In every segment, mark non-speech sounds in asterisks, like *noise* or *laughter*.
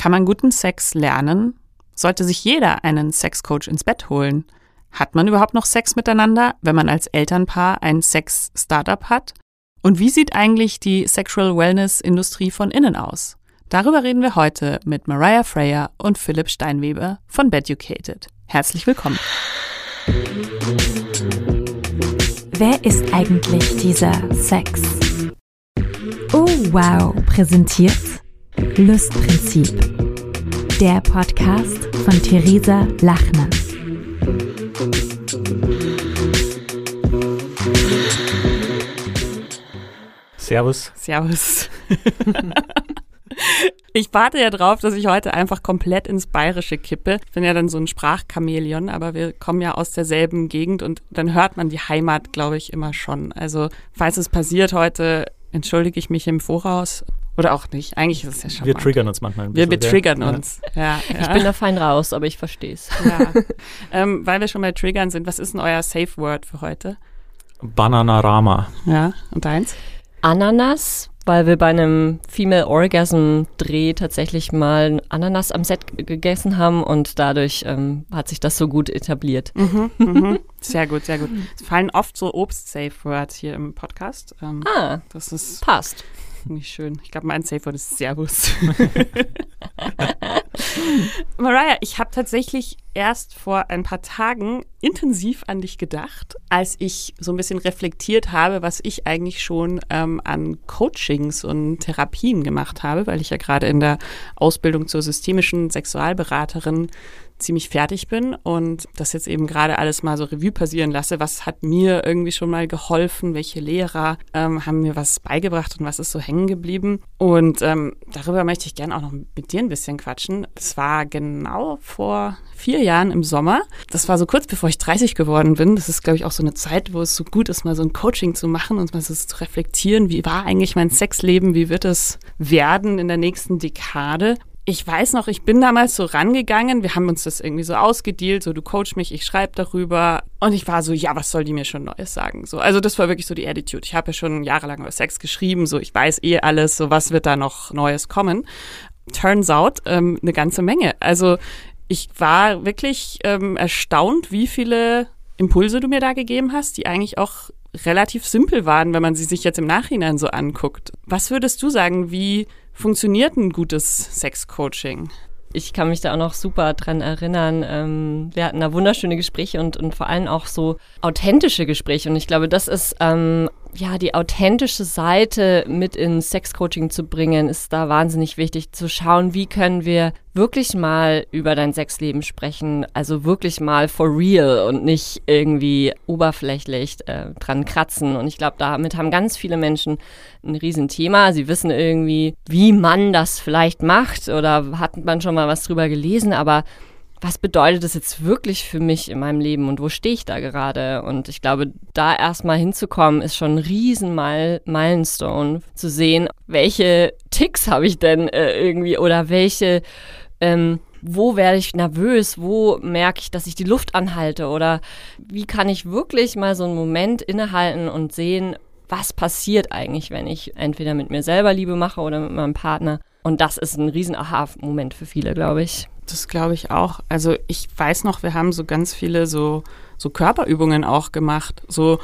Kann man guten Sex lernen? Sollte sich jeder einen Sexcoach ins Bett holen? Hat man überhaupt noch Sex miteinander, wenn man als Elternpaar ein Sex-Startup hat? Und wie sieht eigentlich die Sexual Wellness-Industrie von innen aus? Darüber reden wir heute mit Mariah Freyer und Philipp Steinweber von Beducated. Herzlich willkommen. Wer ist eigentlich dieser Sex? Oh wow, präsentiert Lustprinzip. Der Podcast von Theresa Lachner. Servus. Servus. *laughs* Ich warte ja drauf, dass ich heute einfach komplett ins Bayerische kippe. Ich bin ja dann so ein Sprachchamäleon, aber wir kommen ja aus derselben Gegend und dann hört man die Heimat, glaube ich, immer schon. Also, falls es passiert heute, entschuldige ich mich im Voraus. Oder auch nicht. Eigentlich ist es ja schon. Wir triggern uns manchmal ein bisschen. Wir betriggern uns. Ja, ja. Ich bin da fein raus, aber ich verstehe es. *laughs* Ja. ähm, weil wir schon bei Triggern sind, was ist denn euer Safe Word für heute? Bananarama. Ja, und eins? Ananas, weil wir bei einem Female Orgasm Dreh tatsächlich mal Ananas am Set gegessen haben und dadurch ähm, hat sich das so gut etabliert. Mhm, mhm. Sehr gut, sehr gut. Es fallen oft so Obst-Safe-Words hier im Podcast. Ähm, ah, das ist passt. Nicht schön. Ich glaube, mein Safe Word ist Servus. *laughs* Mariah, ich habe tatsächlich erst vor ein paar Tagen intensiv an dich gedacht, als ich so ein bisschen reflektiert habe, was ich eigentlich schon ähm, an Coachings und Therapien gemacht habe, weil ich ja gerade in der Ausbildung zur systemischen Sexualberaterin ziemlich fertig bin und das jetzt eben gerade alles mal so Revue passieren lasse. Was hat mir irgendwie schon mal geholfen? Welche Lehrer ähm, haben mir was beigebracht und was ist so hängen geblieben? Und ähm, darüber möchte ich gerne auch noch mit dir ein bisschen quatschen. Es war genau vor vier Jahren im Sommer. Das war so kurz bevor ich 30 geworden bin. Das ist, glaube ich, auch so eine Zeit, wo es so gut ist, mal so ein Coaching zu machen und mal so zu reflektieren. Wie war eigentlich mein Sexleben? Wie wird es werden in der nächsten Dekade? Ich weiß noch, ich bin damals so rangegangen, wir haben uns das irgendwie so ausgedealt, so du coach mich, ich schreibe darüber und ich war so, ja, was soll die mir schon Neues sagen? So, also das war wirklich so die Attitude. Ich habe ja schon jahrelang über Sex geschrieben, so ich weiß eh alles, so was wird da noch Neues kommen? Turns out ähm, eine ganze Menge. Also ich war wirklich ähm, erstaunt, wie viele Impulse du mir da gegeben hast, die eigentlich auch relativ simpel waren, wenn man sie sich jetzt im Nachhinein so anguckt. Was würdest du sagen, wie funktioniert ein gutes Sexcoaching? Ich kann mich da auch noch super dran erinnern. Ähm, wir hatten da wunderschöne Gespräche und, und vor allem auch so authentische Gespräche. Und ich glaube, das ist ähm, ja, die authentische Seite mit ins Sexcoaching zu bringen, ist da wahnsinnig wichtig zu schauen, wie können wir wirklich mal über dein Sexleben sprechen, also wirklich mal for real und nicht irgendwie oberflächlich äh, dran kratzen. Und ich glaube, damit haben ganz viele Menschen ein Riesenthema. Sie wissen irgendwie, wie man das vielleicht macht oder hat man schon mal was drüber gelesen, aber was bedeutet das jetzt wirklich für mich in meinem Leben und wo stehe ich da gerade? Und ich glaube, da erstmal hinzukommen, ist schon ein riesen Milestone, zu sehen, welche Ticks habe ich denn äh, irgendwie oder welche, ähm, wo werde ich nervös, wo merke ich, dass ich die Luft anhalte oder wie kann ich wirklich mal so einen Moment innehalten und sehen, was passiert eigentlich, wenn ich entweder mit mir selber Liebe mache oder mit meinem Partner Und das ist ein riesen Aha-Moment für viele, glaube ich. Das glaube ich auch. Also ich weiß noch, wir haben so ganz viele so, so Körperübungen auch gemacht. So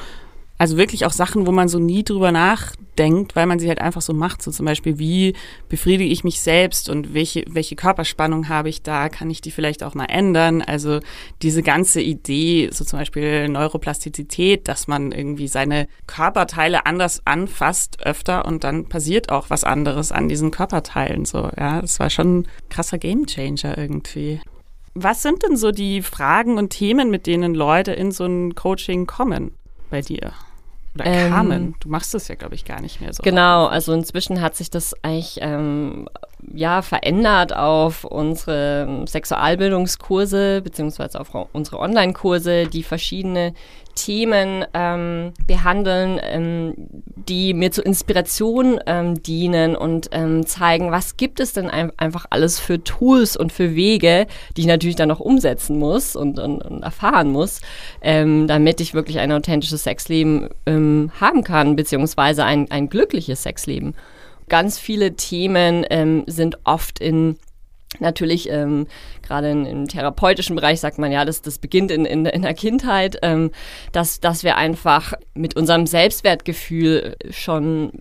also wirklich auch Sachen, wo man so nie drüber nachdenkt, weil man sie halt einfach so macht. So zum Beispiel, wie befriedige ich mich selbst und welche, welche Körperspannung habe ich da? Kann ich die vielleicht auch mal ändern? Also diese ganze Idee, so zum Beispiel Neuroplastizität, dass man irgendwie seine Körperteile anders anfasst öfter und dann passiert auch was anderes an diesen Körperteilen. So, ja, das war schon ein krasser Gamechanger irgendwie. Was sind denn so die Fragen und Themen, mit denen Leute in so ein Coaching kommen bei dir? Oder ähm, kamen. Du machst das ja, glaube ich, gar nicht mehr so. Genau, also inzwischen hat sich das eigentlich ähm, ja verändert auf unsere Sexualbildungskurse beziehungsweise auf unsere Online-Kurse, die verschiedene Themen ähm, behandeln, ähm, die mir zur Inspiration ähm, dienen und ähm, zeigen, was gibt es denn ein einfach alles für Tools und für Wege, die ich natürlich dann noch umsetzen muss und, und, und erfahren muss, ähm, damit ich wirklich ein authentisches Sexleben ähm, haben kann, beziehungsweise ein, ein glückliches Sexleben. Ganz viele Themen sind oft in Natürlich, ähm, gerade im therapeutischen Bereich sagt man ja, das, das beginnt in, in, in der Kindheit, ähm, dass, dass wir einfach mit unserem Selbstwertgefühl schon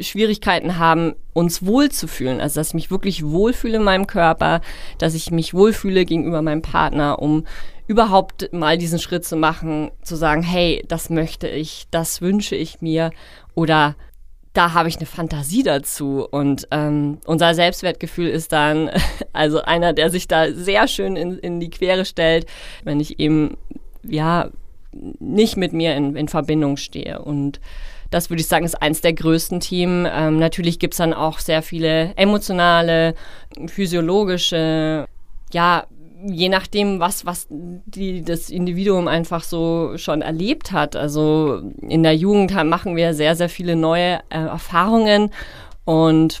Schwierigkeiten haben, uns wohlzufühlen. Also, dass ich mich wirklich wohlfühle in meinem Körper, dass ich mich wohlfühle gegenüber meinem Partner, um überhaupt mal diesen Schritt zu machen, zu sagen, hey, das möchte ich, das wünsche ich mir oder da habe ich eine Fantasie dazu. Und ähm, unser Selbstwertgefühl ist dann *laughs* also einer, der sich da sehr schön in, in die Quere stellt, wenn ich eben ja nicht mit mir in, in Verbindung stehe. Und das würde ich sagen, ist eins der größten Themen. Ähm, natürlich gibt es dann auch sehr viele emotionale, physiologische, ja, je nachdem, was, was die, das Individuum einfach so schon erlebt hat. Also in der Jugend machen wir sehr, sehr viele neue äh, Erfahrungen und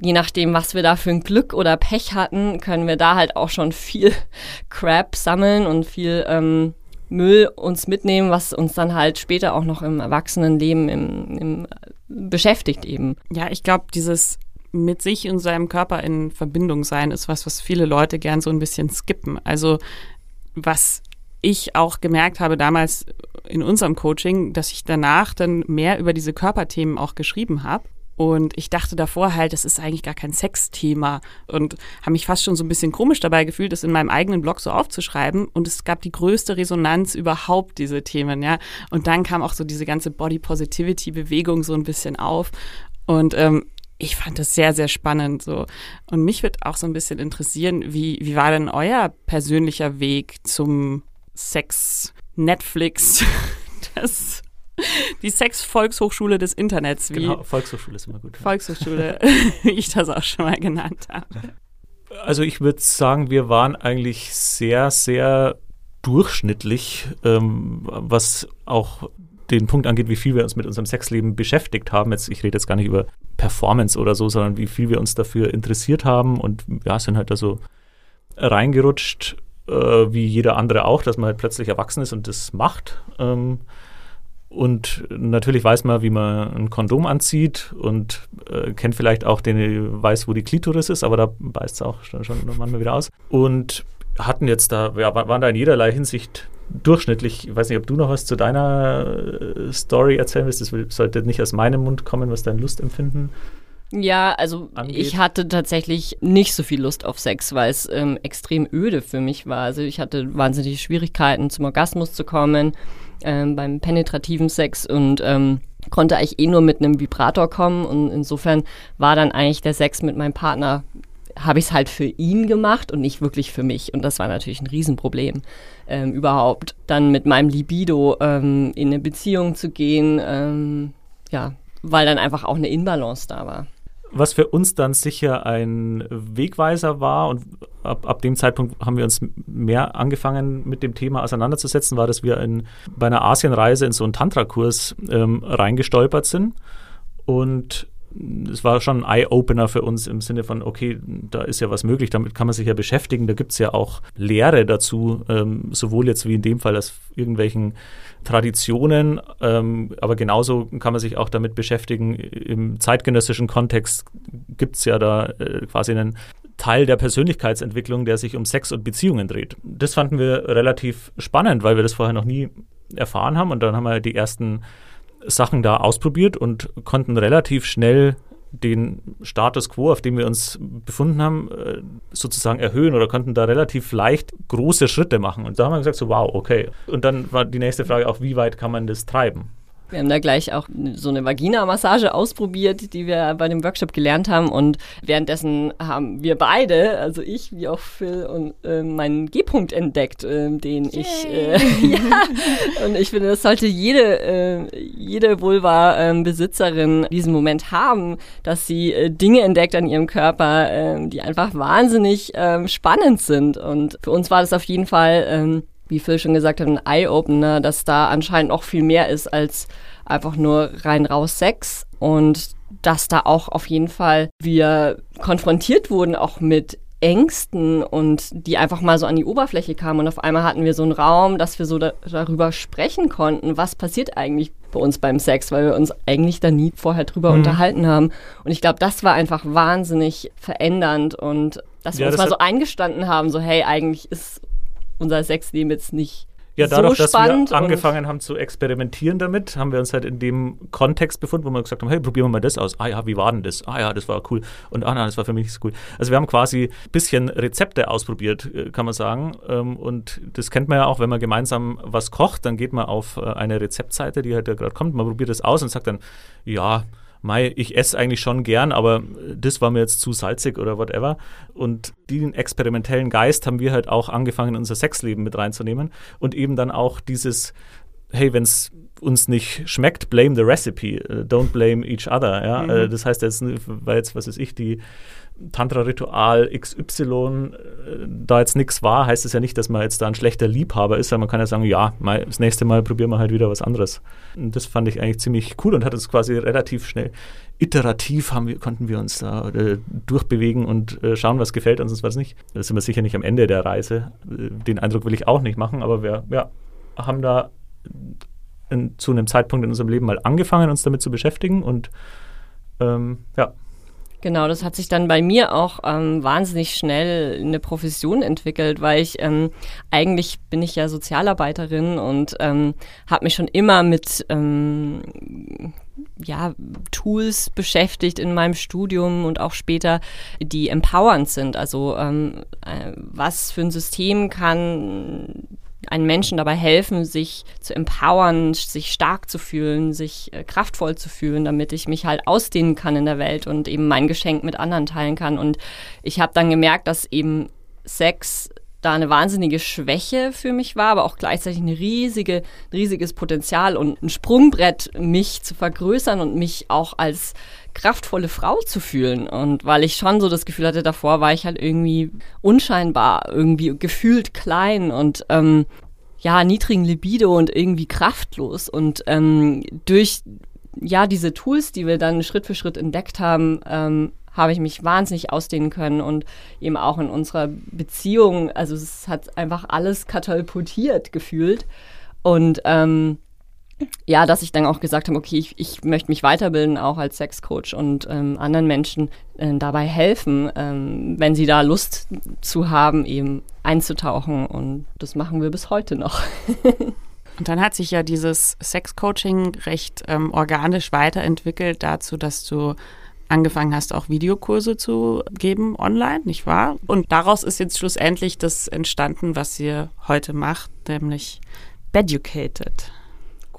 je nachdem, was wir da für ein Glück oder Pech hatten, können wir da halt auch schon viel *laughs* Crap sammeln und viel ähm, Müll uns mitnehmen, was uns dann halt später auch noch im Erwachsenenleben im, im beschäftigt eben. Ja, ich glaube, dieses mit sich und seinem Körper in Verbindung sein ist was, was viele Leute gern so ein bisschen skippen. Also was ich auch gemerkt habe damals in unserem Coaching, dass ich danach dann mehr über diese Körperthemen auch geschrieben habe. Und ich dachte davor halt, das ist eigentlich gar kein Sexthema und habe mich fast schon so ein bisschen komisch dabei gefühlt, das in meinem eigenen Blog so aufzuschreiben. Und es gab die größte Resonanz überhaupt, diese Themen, ja. Und dann kam auch so diese ganze Body Positivity Bewegung so ein bisschen auf. Und ähm, ich fand das sehr, sehr spannend so. Und mich wird auch so ein bisschen interessieren, wie, wie war denn euer persönlicher Weg zum Sex Netflix? *laughs* Das, die Sex-Volkshochschule des Internets. Wie genau, Volkshochschule ist immer gut. Volkshochschule, *laughs* wie ich das auch schon mal genannt habe. Also ich würde sagen, wir waren eigentlich sehr, sehr durchschnittlich, ähm, was auch den Punkt angeht, wie viel wir uns mit unserem Sexleben beschäftigt haben. Jetzt, ich rede jetzt gar nicht über Performance oder so, sondern wie viel wir uns dafür interessiert haben und ja, sind halt da so reingerutscht, äh, wie jeder andere auch, dass man halt plötzlich erwachsen ist und das macht. Ähm, und natürlich weiß man, wie man ein Kondom anzieht und äh, kennt vielleicht auch den, weiß, wo die Klitoris ist, aber da beißt es auch schon, schon manchmal wieder aus. Und hatten jetzt da, ja, waren da in jederlei Hinsicht durchschnittlich, ich weiß nicht, ob du noch was zu deiner äh, Story erzählen willst, das sollte nicht aus meinem Mund kommen, was dein Lustempfinden ja, also angeht. ich hatte tatsächlich nicht so viel Lust auf Sex, weil es ähm, extrem öde für mich war. Also ich hatte wahnsinnige Schwierigkeiten, zum Orgasmus zu kommen ähm, beim penetrativen Sex und ähm, konnte eigentlich eh nur mit einem Vibrator kommen und insofern war dann eigentlich der Sex mit meinem Partner habe ich es halt für ihn gemacht und nicht wirklich für mich. Und das war natürlich ein Riesenproblem, ähm, überhaupt dann mit meinem Libido ähm, in eine Beziehung zu gehen, ähm, ja, weil dann einfach auch eine Inbalance da war. Was für uns dann sicher ein Wegweiser war und ab, ab dem Zeitpunkt haben wir uns mehr angefangen mit dem Thema auseinanderzusetzen, war, dass wir in, bei einer Asienreise in so einen Tantra-Kurs ähm, reingestolpert sind und es war schon ein Eye-Opener für uns im Sinne von, okay, da ist ja was möglich, damit kann man sich ja beschäftigen. Da gibt es ja auch Lehre dazu, ähm, sowohl jetzt wie in dem Fall aus irgendwelchen Traditionen, ähm, aber genauso kann man sich auch damit beschäftigen. Im zeitgenössischen Kontext gibt es ja da äh, quasi einen Teil der Persönlichkeitsentwicklung, der sich um Sex und Beziehungen dreht. Das fanden wir relativ spannend, weil wir das vorher noch nie erfahren haben und dann haben wir die ersten Sachen da ausprobiert und konnten relativ schnell den Status quo, auf dem wir uns befunden haben, äh, sozusagen erhöhen oder konnten da relativ leicht große Schritte machen. Und da haben wir gesagt, so wow, okay. Und dann war die nächste Frage auch, wie weit kann man das treiben? Wir haben da gleich auch so eine Vagina-Massage ausprobiert, die wir bei dem Workshop gelernt haben. Und währenddessen haben wir beide, also ich wie auch Phil, und äh, meinen G-Punkt entdeckt, äh, den Yay. ich. Äh, *laughs* ja, und ich finde, das sollte jede, äh, jede Vulva-Besitzerin diesen Moment haben, dass sie äh, Dinge entdeckt an ihrem Körper, ähm, die einfach wahnsinnig ähm, spannend sind. Und für uns war das auf jeden Fall ähm, wie Phil schon gesagt hat, ein Eye-Opener, dass da anscheinend auch viel mehr ist als einfach nur rein raus Sex und dass da auch auf jeden Fall wir konfrontiert wurden auch mit Ängsten und die einfach mal so an die Oberfläche kamen und auf einmal hatten wir so einen Raum, dass wir so da, darüber sprechen konnten, was passiert eigentlich bei uns beim Sex, weil wir uns eigentlich da nie vorher drüber mhm. unterhalten haben. Und ich glaube, das war einfach wahnsinnig verändernd und dass wir ja, uns mal so eingestanden haben, so hey, eigentlich ist unser Sexleben jetzt nicht ja, dadurch, so dass wir angefangen haben zu experimentieren damit, haben wir uns halt in dem Kontext befunden, wo wir gesagt haben, hey, probieren wir mal das aus. Ah ja, wie war denn das? Ah ja, das war cool. Und ah nein, das war für mich nicht so cool. Also wir haben quasi ein bisschen Rezepte ausprobiert, äh, kann man sagen. Ähm, und das kennt man ja auch, wenn man gemeinsam was kocht, dann geht man auf äh, eine Rezeptseite, die halt da gerade kommt, man probiert das aus und sagt dann, ja, Mei, ich esse eigentlich schon gern, aber das war mir jetzt zu salzig oder whatever. Und den experimentellen Geist haben wir halt auch angefangen, in unser Sexleben mit reinzunehmen. Und eben dann auch dieses, hey, wenn es uns nicht schmeckt, blame the recipe, äh, don't blame each other. Ja? Mhm. Äh, das heißt, jetzt, weil jetzt, was weiß ich, die Tantra-Ritual XY äh, da jetzt nichts war, heißt es ja nicht, dass man jetzt da ein schlechter Liebhaber ist, sondern man kann ja sagen, ja, mal, das nächste Mal probieren wir halt wieder was anderes. Und das fand ich eigentlich ziemlich cool und hat es quasi relativ schnell iterativ haben wir, konnten wir uns da äh, durchbewegen und äh, schauen, was gefällt uns und was nicht. Da sind wir sicher nicht am Ende der Reise. Äh, den Eindruck will ich auch nicht machen, aber wir ja, haben da in, zu einem Zeitpunkt in unserem Leben mal angefangen, uns damit zu beschäftigen und ähm, ja, Genau, das hat sich dann bei mir auch ähm, wahnsinnig schnell eine Profession entwickelt, weil ich ähm, eigentlich bin ich ja Sozialarbeiterin und ähm, habe mich schon immer mit ähm, ja, Tools beschäftigt in meinem Studium und auch später, die empowernd sind. Also ähm, äh, was für ein System kann einen Menschen dabei helfen, sich zu empowern, sich stark zu fühlen, sich äh, kraftvoll zu fühlen, damit ich mich halt ausdehnen kann in der Welt und eben mein Geschenk mit anderen teilen kann. Und ich habe dann gemerkt, dass eben Sex da eine wahnsinnige Schwäche für mich war, aber auch gleichzeitig ein riesige, riesiges Potenzial und ein Sprungbrett, mich zu vergrößern und mich auch als kraftvolle Frau zu fühlen. Und weil ich schon so das Gefühl hatte, davor war ich halt irgendwie unscheinbar, irgendwie gefühlt klein und ähm, ja, niedrigen Libido und irgendwie kraftlos. Und ähm, durch ja, diese Tools, die wir dann Schritt für Schritt entdeckt haben, ähm, habe ich mich wahnsinnig ausdehnen können und eben auch in unserer Beziehung, also es hat einfach alles katapultiert gefühlt. Und ähm, ja, dass ich dann auch gesagt habe, okay, ich, ich möchte mich weiterbilden, auch als Sexcoach und ähm, anderen Menschen äh, dabei helfen, ähm, wenn sie da Lust zu haben, eben einzutauchen. Und das machen wir bis heute noch. *laughs* und dann hat sich ja dieses Sexcoaching recht ähm, organisch weiterentwickelt dazu, dass du angefangen hast, auch Videokurse zu geben online, nicht wahr? Und daraus ist jetzt schlussendlich das entstanden, was ihr heute macht, nämlich Beducated.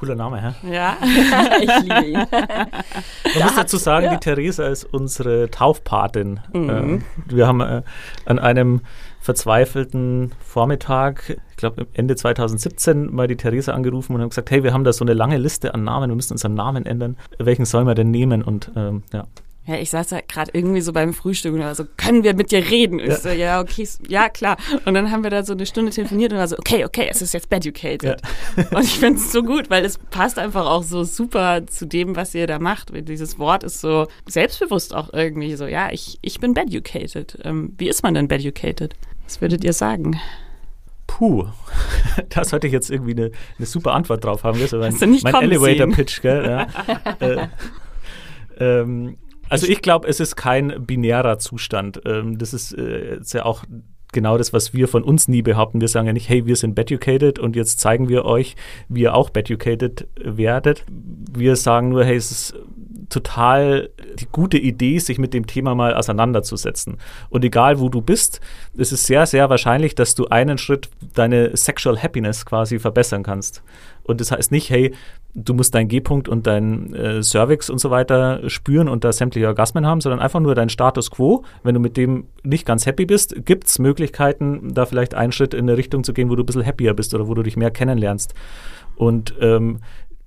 Cooler Name, hä? Ja. *laughs* ich liebe ihn. *laughs* Man muss dazu sagen, ja. die Theresa ist unsere Taufpatin. Mhm. Ähm, wir haben äh, an einem verzweifelten Vormittag, ich glaube Ende 2017, mal die Theresa angerufen und haben gesagt, hey, wir haben da so eine lange Liste an Namen, wir müssen unseren Namen ändern. Welchen sollen wir denn nehmen? Und ähm, ja, Ja, ich saß da gerade irgendwie so beim Frühstück und war so, können wir mit dir reden? Ja. Ich so, ja, okay, ja, klar. Und dann haben wir da so eine Stunde telefoniert und war so, okay, okay, es ist jetzt Beducated. Ja. *laughs* Und ich finde es so gut, weil es passt einfach auch so super zu dem, was ihr da macht. Dieses Wort ist so selbstbewusst auch irgendwie so, ja, ich, ich bin Beducated. Ähm, wie ist man denn Beducated? Was würdet ihr sagen? Puh, *laughs* da sollte ich jetzt irgendwie eine, eine super Antwort drauf haben. Das ist mein, mein Elevator-Pitch, gell? Ja. *laughs* äh, ähm, also ich glaube, es ist kein binärer Zustand. Ähm, das ist, äh, ist ja auch genau das, was wir von uns nie behaupten. Wir sagen ja nicht, hey, wir sind beducated und jetzt zeigen wir euch, wie ihr auch beducated werdet. Wir sagen nur, hey, es ist total die gute Idee, sich mit dem Thema mal auseinanderzusetzen. Und egal, wo du bist, es ist sehr, sehr wahrscheinlich, dass du einen Schritt deine Sexual Happiness quasi verbessern kannst. Und das heißt nicht, hey, du musst deinen G-Punkt und deinen äh, Cervix und so weiter spüren und da sämtliche Orgasmen haben, sondern einfach nur deinen Status quo. Wenn du mit dem nicht ganz happy bist, gibt es Möglichkeiten, da vielleicht einen Schritt in eine Richtung zu gehen, wo du ein bisschen happier bist oder wo du dich mehr kennenlernst. Und ähm,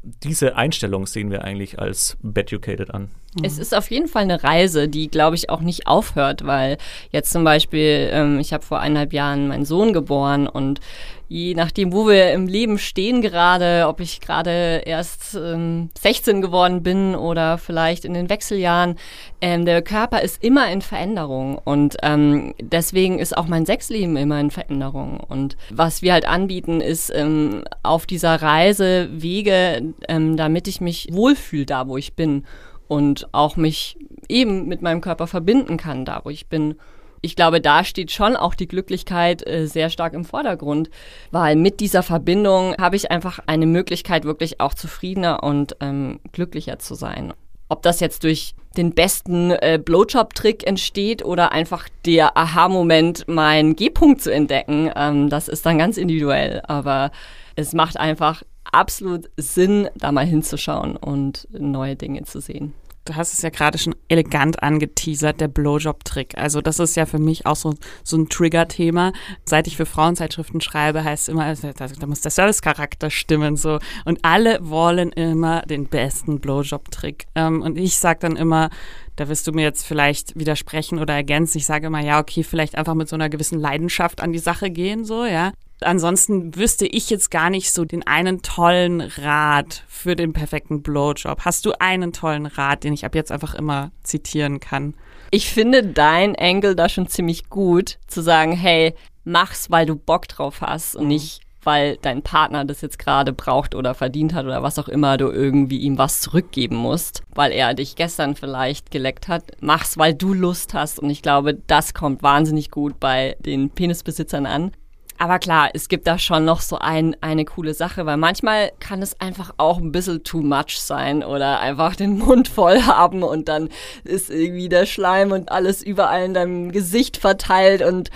diese Einstellung sehen wir eigentlich als Beducated an. Es ist auf jeden Fall eine Reise, die, glaube ich, auch nicht aufhört, weil jetzt zum Beispiel, ähm, ich habe vor eineinhalb Jahren meinen Sohn geboren und je nachdem, wo wir im Leben stehen gerade, ob ich gerade erst ähm, 16 geworden bin oder vielleicht in den Wechseljahren, ähm, der Körper ist immer in Veränderung und ähm, deswegen ist auch mein Sexleben immer in Veränderung. Und was wir halt anbieten, ist ähm, auf dieser Reise Wege, ähm, damit ich mich wohlfühle da, wo ich bin und auch mich eben mit meinem Körper verbinden kann, da wo ich bin ich glaube, da steht schon auch die Glücklichkeit äh, sehr stark im Vordergrund, weil mit dieser Verbindung habe ich einfach eine Möglichkeit, wirklich auch zufriedener und ähm, glücklicher zu sein. Ob das jetzt durch den besten äh, Blowjob-Trick entsteht oder einfach der Aha-Moment, meinen G-Punkt zu entdecken, ähm, das ist dann ganz individuell. Aber es macht einfach absolut Sinn, da mal hinzuschauen und neue Dinge zu sehen du hast es ja gerade schon elegant angeteasert, der Blowjob-Trick. Also das ist ja für mich auch so, so ein Trigger-Thema. Seit ich für Frauenzeitschriften schreibe, heißt es immer, da, da muss der Service-Charakter stimmen. so Und alle wollen immer den besten Blowjob-Trick. Ähm, und ich sage dann immer, da wirst du mir jetzt vielleicht widersprechen oder ergänzen. Ich sage immer, ja, okay, vielleicht einfach mit so einer gewissen Leidenschaft an die Sache gehen, so, ja. Ansonsten wüsste ich jetzt gar nicht so den einen tollen Rat für den perfekten Blowjob. Hast du einen tollen Rat, den ich ab jetzt einfach immer zitieren kann? Ich finde dein Angle da schon ziemlich gut, zu sagen, hey, mach's, weil du Bock drauf hast und mhm. nicht, weil dein Partner das jetzt gerade braucht oder verdient hat oder was auch immer, du irgendwie ihm was zurückgeben musst, weil er dich gestern vielleicht geleckt hat. Mach's, weil du Lust hast. Und ich glaube, das kommt wahnsinnig gut bei den Penisbesitzern an. Aber klar, es gibt da schon noch so ein, eine coole Sache, weil manchmal kann es einfach auch ein bisschen too much sein oder einfach den Mund voll *laughs* haben und dann ist irgendwie der Schleim und alles überall in deinem Gesicht verteilt und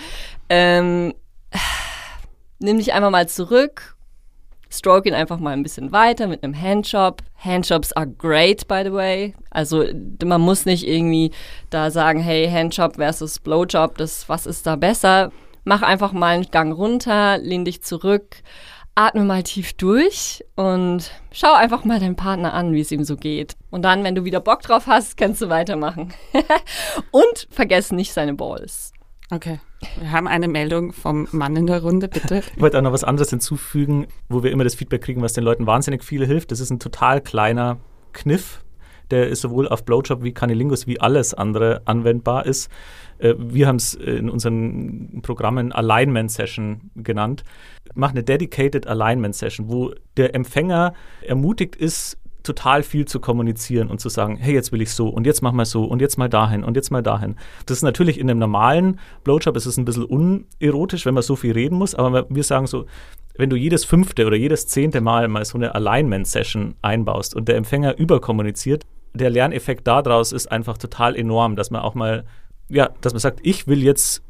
ähm, *sighs* nimm dich einfach mal zurück, stroke ihn einfach mal ein bisschen weiter mit einem Handjob. Handjobs are great, by the way. Also man muss nicht irgendwie da sagen, hey, Handjob versus Blowjob, das, was ist da besser? Mach einfach mal einen Gang runter, lehn dich zurück, atme mal tief durch und schau einfach mal deinen Partner an, wie es ihm so geht. Und dann, wenn du wieder Bock drauf hast, kannst du weitermachen. *laughs* und vergiss nicht seine Balls. Okay. Wir haben eine Meldung vom Mann in der Runde, bitte. *laughs* Ich wollte auch noch was anderes hinzufügen, wo wir immer das Feedback kriegen, was den Leuten wahnsinnig viel hilft. Das ist ein total kleiner Kniff, der ist sowohl auf Blowjob wie Canilingus wie alles andere anwendbar ist. Äh, wir haben es in unseren Programmen Alignment Session genannt. Mach eine Dedicated Alignment Session, wo der Empfänger ermutigt ist, total viel zu kommunizieren und zu sagen, hey, jetzt will ich so und jetzt mach mal so und jetzt mal dahin und jetzt mal dahin. Das ist natürlich in einem normalen Blowjob ist es ein bisschen unerotisch, wenn man so viel reden muss, aber wir sagen so, wenn du jedes fünfte oder jedes zehnte Mal mal so eine Alignment-Session einbaust und der Empfänger überkommuniziert, der Lerneffekt daraus ist einfach total enorm, dass man auch mal, ja, dass man sagt, ich will jetzt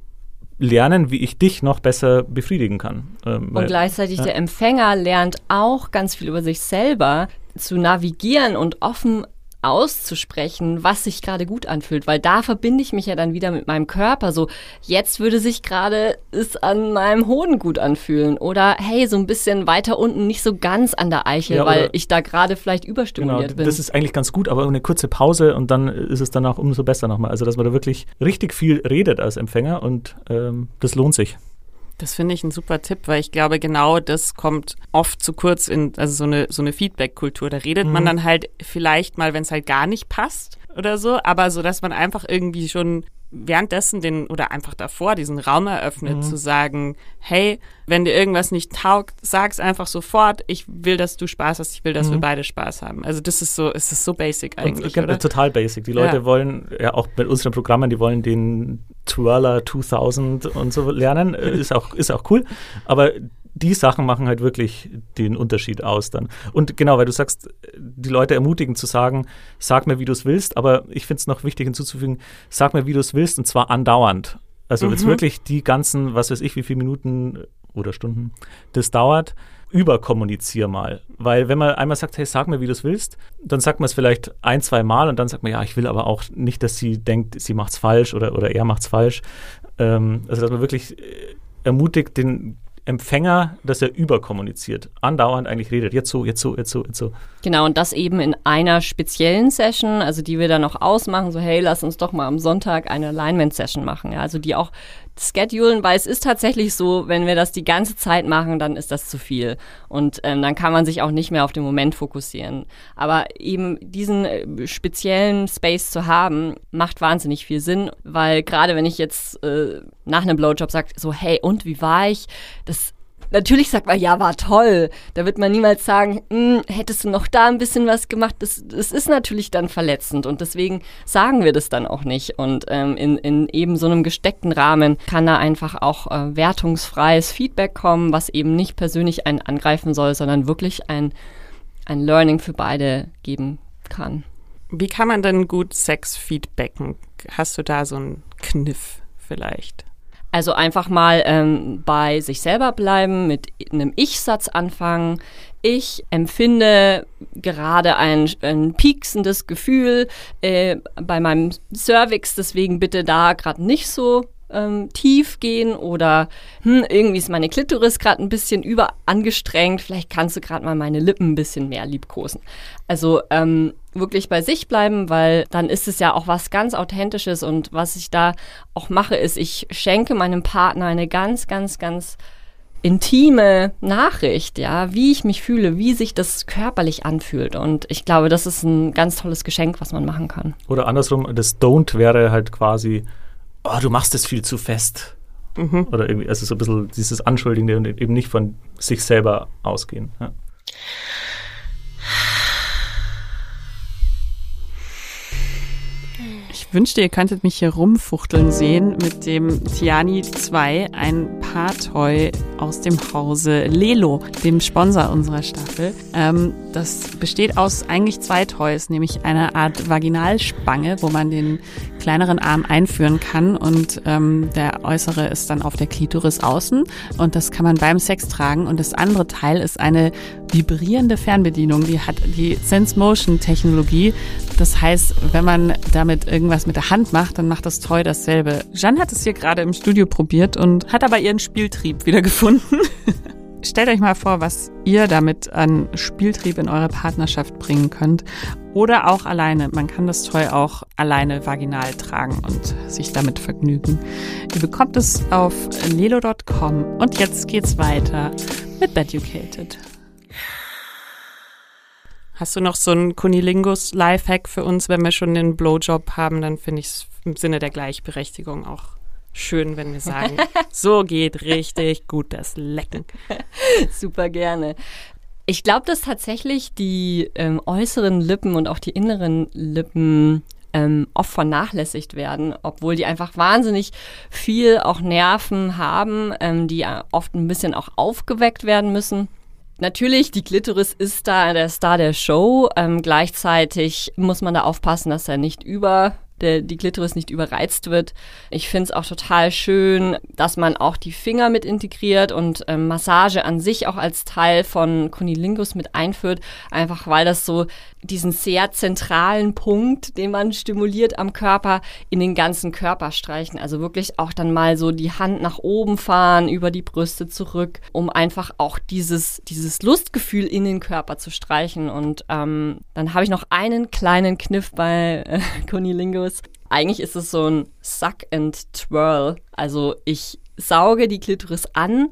lernen, wie ich dich noch besser befriedigen kann. Ähm, weil, und gleichzeitig ja. der Empfänger lernt auch ganz viel über sich selber zu navigieren und offen auszusprechen, was sich gerade gut anfühlt, weil da verbinde ich mich ja dann wieder mit meinem Körper. So, jetzt würde sich gerade es an meinem Hoden gut anfühlen oder hey, so ein bisschen weiter unten, nicht so ganz an der Eichel, ja, weil ich da gerade vielleicht überstimuliert genau, bin. Das ist eigentlich ganz gut, aber eine kurze Pause und dann ist es danach umso besser nochmal. Also, dass man da wirklich richtig viel redet als Empfänger und ähm, das lohnt sich. Das finde ich ein super Tipp, weil ich glaube, genau das kommt oft zu kurz in, also so eine, so eine Feedback-Kultur. Da redet mhm. man dann halt vielleicht mal, wenn es halt gar nicht passt oder so, aber so, dass man einfach irgendwie schon währenddessen den oder einfach davor diesen Raum eröffnet, mhm. zu sagen, hey, wenn dir irgendwas nicht taugt, sag's einfach sofort, ich will, dass du Spaß hast, ich will, dass mhm. wir beide Spaß haben. Also das ist so, es ist so basic eigentlich. Und, oder? Total basic. Die Leute ja. wollen, ja auch mit unseren Programmen, die wollen den Twirler 2000 und so lernen. ist auch, ist auch cool. Aber die Sachen machen halt wirklich den Unterschied aus dann. Und genau, weil du sagst, die Leute ermutigen zu sagen, sag mir, wie du es willst, aber ich finde es noch wichtig hinzuzufügen, sag mir, wie du es willst und zwar andauernd. Also mhm. jetzt wirklich die ganzen, was weiß ich, wie viele Minuten oder Stunden das dauert, überkommunizier mal. Weil wenn man einmal sagt, hey, sag mir, wie du es willst, dann sagt man es vielleicht ein, zwei Mal und dann sagt man, ja, ich will aber auch nicht, dass sie denkt, sie macht es falsch oder, oder er macht es falsch. Ähm, also dass man wirklich äh, ermutigt, den Empfänger, dass er überkommuniziert, andauernd eigentlich redet, jetzt so, jetzt so, jetzt so, jetzt so. Genau, und das eben in einer speziellen Session, also die wir dann noch ausmachen, so hey, lass uns doch mal am Sonntag eine Alignment-Session machen, ja, also die auch schedulen, weil es ist tatsächlich so, wenn wir das die ganze Zeit machen, dann ist das zu viel und ähm, dann kann man sich auch nicht mehr auf den Moment fokussieren. Aber eben diesen äh, speziellen Space zu haben, macht wahnsinnig viel Sinn, weil gerade wenn ich jetzt äh, nach einem Blowjob sage, so hey und wie war ich, das Natürlich sagt man, ja, war toll. Da wird man niemals sagen, hm, hättest du noch da ein bisschen was gemacht. Das, das ist natürlich dann verletzend und deswegen sagen wir das dann auch nicht. Und ähm, in, in eben so einem gesteckten Rahmen kann da einfach auch äh, wertungsfreies Feedback kommen, was eben nicht persönlich einen angreifen soll, sondern wirklich ein, ein Learning für beide geben kann. Wie kann man denn gut Sex feedbacken? Hast du da so einen Kniff vielleicht? Also einfach mal ähm, bei sich selber bleiben, mit einem Ich-Satz anfangen. Ich empfinde gerade ein, ein pieksendes Gefühl äh, bei meinem Cervix, deswegen bitte da gerade nicht so ähm, tief gehen oder hm, irgendwie ist meine Klitoris gerade ein bisschen überangestrengt, vielleicht kannst du gerade mal meine Lippen ein bisschen mehr liebkosen. Also ähm, wirklich bei sich bleiben, weil dann ist es ja auch was ganz Authentisches und was ich da auch mache, ist, ich schenke meinem Partner eine ganz, ganz, ganz intime Nachricht, ja, wie ich mich fühle, wie sich das körperlich anfühlt. Und ich glaube, das ist ein ganz tolles Geschenk, was man machen kann. Oder andersrum, das Don't wäre halt quasi, oh, du machst es viel zu fest. Mhm. Oder irgendwie, also so ein bisschen dieses Anschuldigende und eben nicht von sich selber ausgehen. Ja. Ich wünschte, ihr könntet mich hier rumfuchteln sehen mit dem Tiani 2, ein Paartoy aus dem Hause Lelo, dem Sponsor unserer Staffel. Ähm, das besteht aus eigentlich zwei Toys, nämlich einer Art Vaginalspange, wo man den kleineren Arm einführen kann und ähm, der äußere ist dann auf der Klitoris außen und das kann man beim Sex tragen und das andere Teil ist eine vibrierende Fernbedienung, die hat die Sense Motion Technologie. Das heißt, wenn man damit irgendwas mit der Hand macht, dann macht das Toy dasselbe. Jeanne hat es hier gerade im Studio probiert und hat aber ihren Spieltrieb wieder gefunden. *laughs* Stellt euch mal vor, was ihr damit an Spieltrieb in eure Partnerschaft bringen könnt. Oder auch alleine. Man kann das Toy auch alleine vaginal tragen und sich damit vergnügen. Ihr bekommt es auf lelo.com. Und jetzt geht's weiter mit Beducated. Hast du noch so einen Kunilingus Lifehack für uns, wenn wir schon den Blowjob haben? Dann finde ich es im Sinne der Gleichberechtigung auch schön, wenn wir sagen, *laughs* so geht richtig gut das Lecken. *laughs* Super gerne. Ich glaube, dass tatsächlich die ähm, äußeren Lippen und auch die inneren Lippen ähm, oft vernachlässigt werden, obwohl die einfach wahnsinnig viel auch Nerven haben, ähm, die oft ein bisschen auch aufgeweckt werden müssen. Natürlich, die Glitteris ist da der Star der Show. Ähm, gleichzeitig muss man da aufpassen, dass er nicht über der, die Klitoris nicht überreizt wird. Ich finde es auch total schön, dass man auch die Finger mit integriert und ähm, Massage an sich auch als Teil von Kunilingus mit einführt, einfach weil das so diesen sehr zentralen Punkt, den man stimuliert am Körper, in den ganzen Körper streichen. Also wirklich auch dann mal so die Hand nach oben fahren, über die Brüste zurück, um einfach auch dieses, dieses Lustgefühl in den Körper zu streichen. Und ähm, dann habe ich noch einen kleinen Kniff bei äh, Kunilingus. Eigentlich ist es so ein Suck and Twirl. Also ich sauge die Klitoris an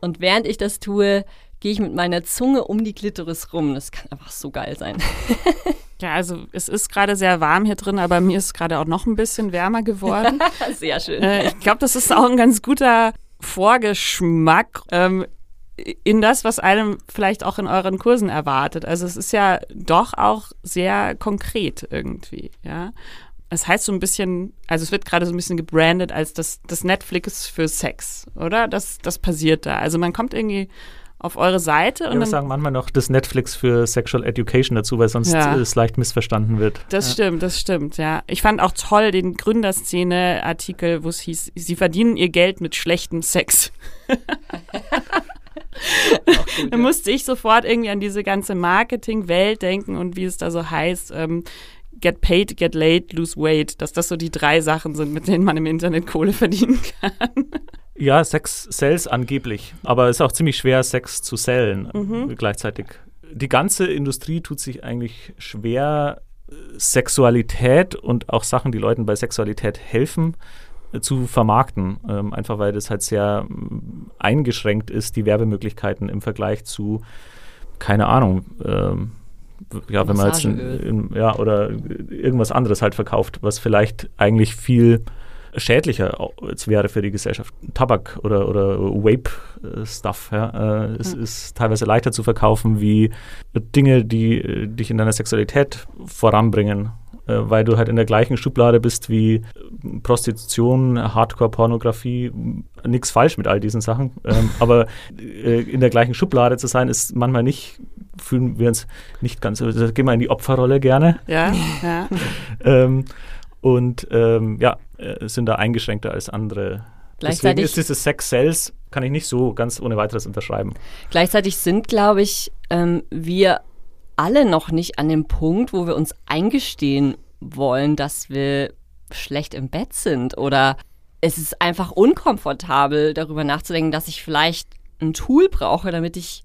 und während ich das tue, gehe ich mit meiner Zunge um die Klitoris rum. Das kann einfach so geil sein. *laughs* Ja, also es ist gerade sehr warm hier drin, aber mir ist gerade auch noch ein bisschen wärmer geworden. *laughs* sehr schön. Äh, ich glaube, das ist auch ein ganz guter Vorgeschmack ähm, in das, was einem vielleicht auch in euren Kursen erwartet. Also es ist ja doch auch sehr konkret irgendwie, ja. Es heißt so ein bisschen, also es wird gerade so ein bisschen gebrandet als das, das Netflix für Sex, oder? Das, das passiert da. Also man kommt irgendwie auf eure Seite. Und ja, wir sagen manchmal noch das Netflix für Sexual Education dazu, weil sonst ja. es leicht missverstanden wird. Das ja. stimmt, das stimmt, ja. Ich fand auch toll den Gründerszene-Artikel, wo es hieß, sie verdienen ihr Geld mit schlechtem Sex. *laughs* da musste ich sofort irgendwie an diese ganze Marketing-Welt denken und wie es da so heißt. Ähm, get paid, get laid, lose weight, dass das so die drei Sachen sind, mit denen man im Internet Kohle verdienen kann. Ja, Sex sells angeblich, aber es ist auch ziemlich schwer, Sex zu sellen mhm. gleichzeitig. Die ganze Industrie tut sich eigentlich schwer, Sexualität und auch Sachen, die Leuten bei Sexualität helfen, äh, zu vermarkten. Ähm, einfach weil das halt sehr ähm, eingeschränkt ist, die Werbemöglichkeiten im Vergleich zu, keine Ahnung, ähm, ja, wenn man jetzt in, in, ja, oder irgendwas anderes halt verkauft, was vielleicht eigentlich viel schädlicher jetzt wäre für die Gesellschaft. Tabak oder, oder Vape-Stuff. Ja, äh, es ist teilweise leichter zu verkaufen wie Dinge, die äh, dich in deiner Sexualität voranbringen äh, weil du halt in der gleichen Schublade bist wie Prostitution, Hardcore-Pornografie, nichts falsch mit all diesen Sachen. Ähm, aber äh, in der gleichen Schublade zu sein, ist manchmal nicht, fühlen wir uns nicht ganz, also gehen wir in die Opferrolle gerne. Ja, *laughs* ja. ähm, und ähm, ja, äh, sind da eingeschränkter als andere. Deswegen ist dieses Sex Cells, kann ich nicht so ganz ohne weiteres unterschreiben. Gleichzeitig sind, glaube ich, ähm, wir alle noch nicht an dem Punkt, wo wir uns eingestehen wollen, dass wir schlecht im Bett sind oder es ist einfach unkomfortabel, darüber nachzudenken, dass ich vielleicht ein Tool brauche, damit ich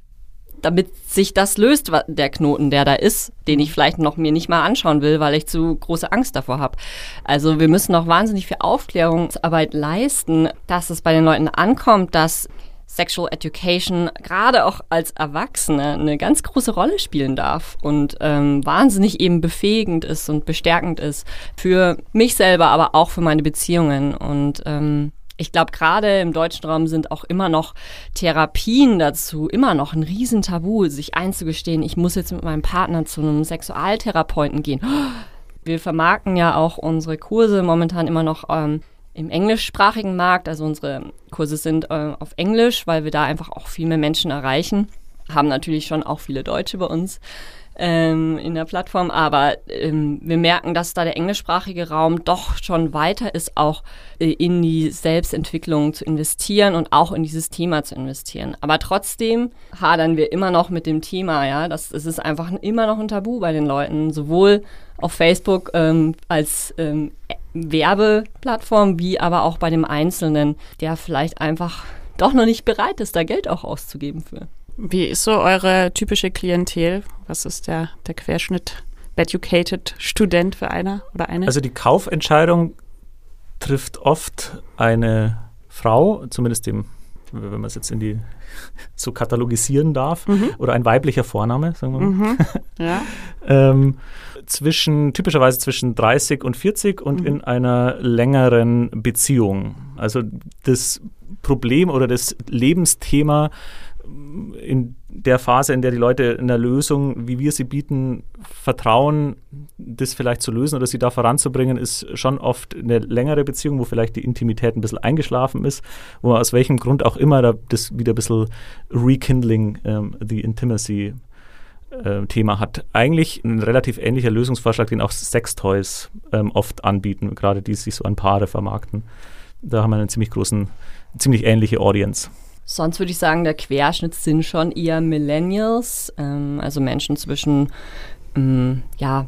damit sich das löst, der Knoten, der da ist, den ich vielleicht noch mir nicht mal anschauen will, weil ich zu große Angst davor habe. Also wir müssen noch wahnsinnig viel Aufklärungsarbeit leisten, dass es bei den Leuten ankommt, dass Sexual Education gerade auch als Erwachsene eine ganz große Rolle spielen darf und ähm, wahnsinnig eben befähigend ist und bestärkend ist für mich selber, aber auch für meine Beziehungen und ähm, ich glaube, gerade im deutschen Raum sind auch immer noch Therapien dazu immer noch ein Riesentabu, sich einzugestehen, ich muss jetzt mit meinem Partner zu einem Sexualtherapeuten gehen. *gasps* Wir vermarkten ja auch unsere Kurse momentan immer noch ähm, im englischsprachigen Markt. Also unsere Kurse sind äh, auf Englisch, weil wir da einfach auch viel mehr Menschen erreichen. Haben natürlich schon auch viele Deutsche bei uns ähm, in der Plattform, aber ähm, wir merken, dass da der englischsprachige Raum doch schon weiter ist, auch äh, in die Selbstentwicklung zu investieren und auch in dieses Thema zu investieren. Aber trotzdem hadern wir immer noch mit dem Thema, ja. Das, das ist einfach immer noch ein Tabu bei den Leuten, sowohl auf Facebook ähm, als ähm, Werbeplattform, wie aber auch bei dem Einzelnen, der vielleicht einfach doch noch nicht bereit ist, da Geld auch auszugeben für. Wie ist so eure typische Klientel? Was ist der, der Querschnitt? Educated Student für einer oder eine? Also die Kaufentscheidung trifft oft eine Frau, zumindest dem, wenn man es jetzt in die so katalogisieren darf, mhm. oder ein weiblicher Vorname, sagen wir mal. Mhm. *laughs* Ja. ähm, zwischen, typischerweise zwischen 30 und 40 und mhm. in einer längeren Beziehung. Also das Problem oder das Lebensthema in der Phase, in der die Leute in der Lösung, wie wir sie bieten, vertrauen, das vielleicht zu lösen oder sie da voranzubringen, ist schon oft eine längere Beziehung, wo vielleicht die Intimität ein bisschen eingeschlafen ist, wo man aus welchem Grund auch immer da das wieder ein bisschen rekindling ähm, the intimacy äh, Thema hat. Eigentlich ein relativ ähnlicher Lösungsvorschlag, den auch Sextoys ähm, oft anbieten, gerade die sich so an Paare vermarkten. Da haben wir einen ziemlich großen, ziemlich ähnliche Audience. Sonst würde ich sagen, der Querschnitt sind schon eher Millennials, ähm, also Menschen zwischen ähm, ja,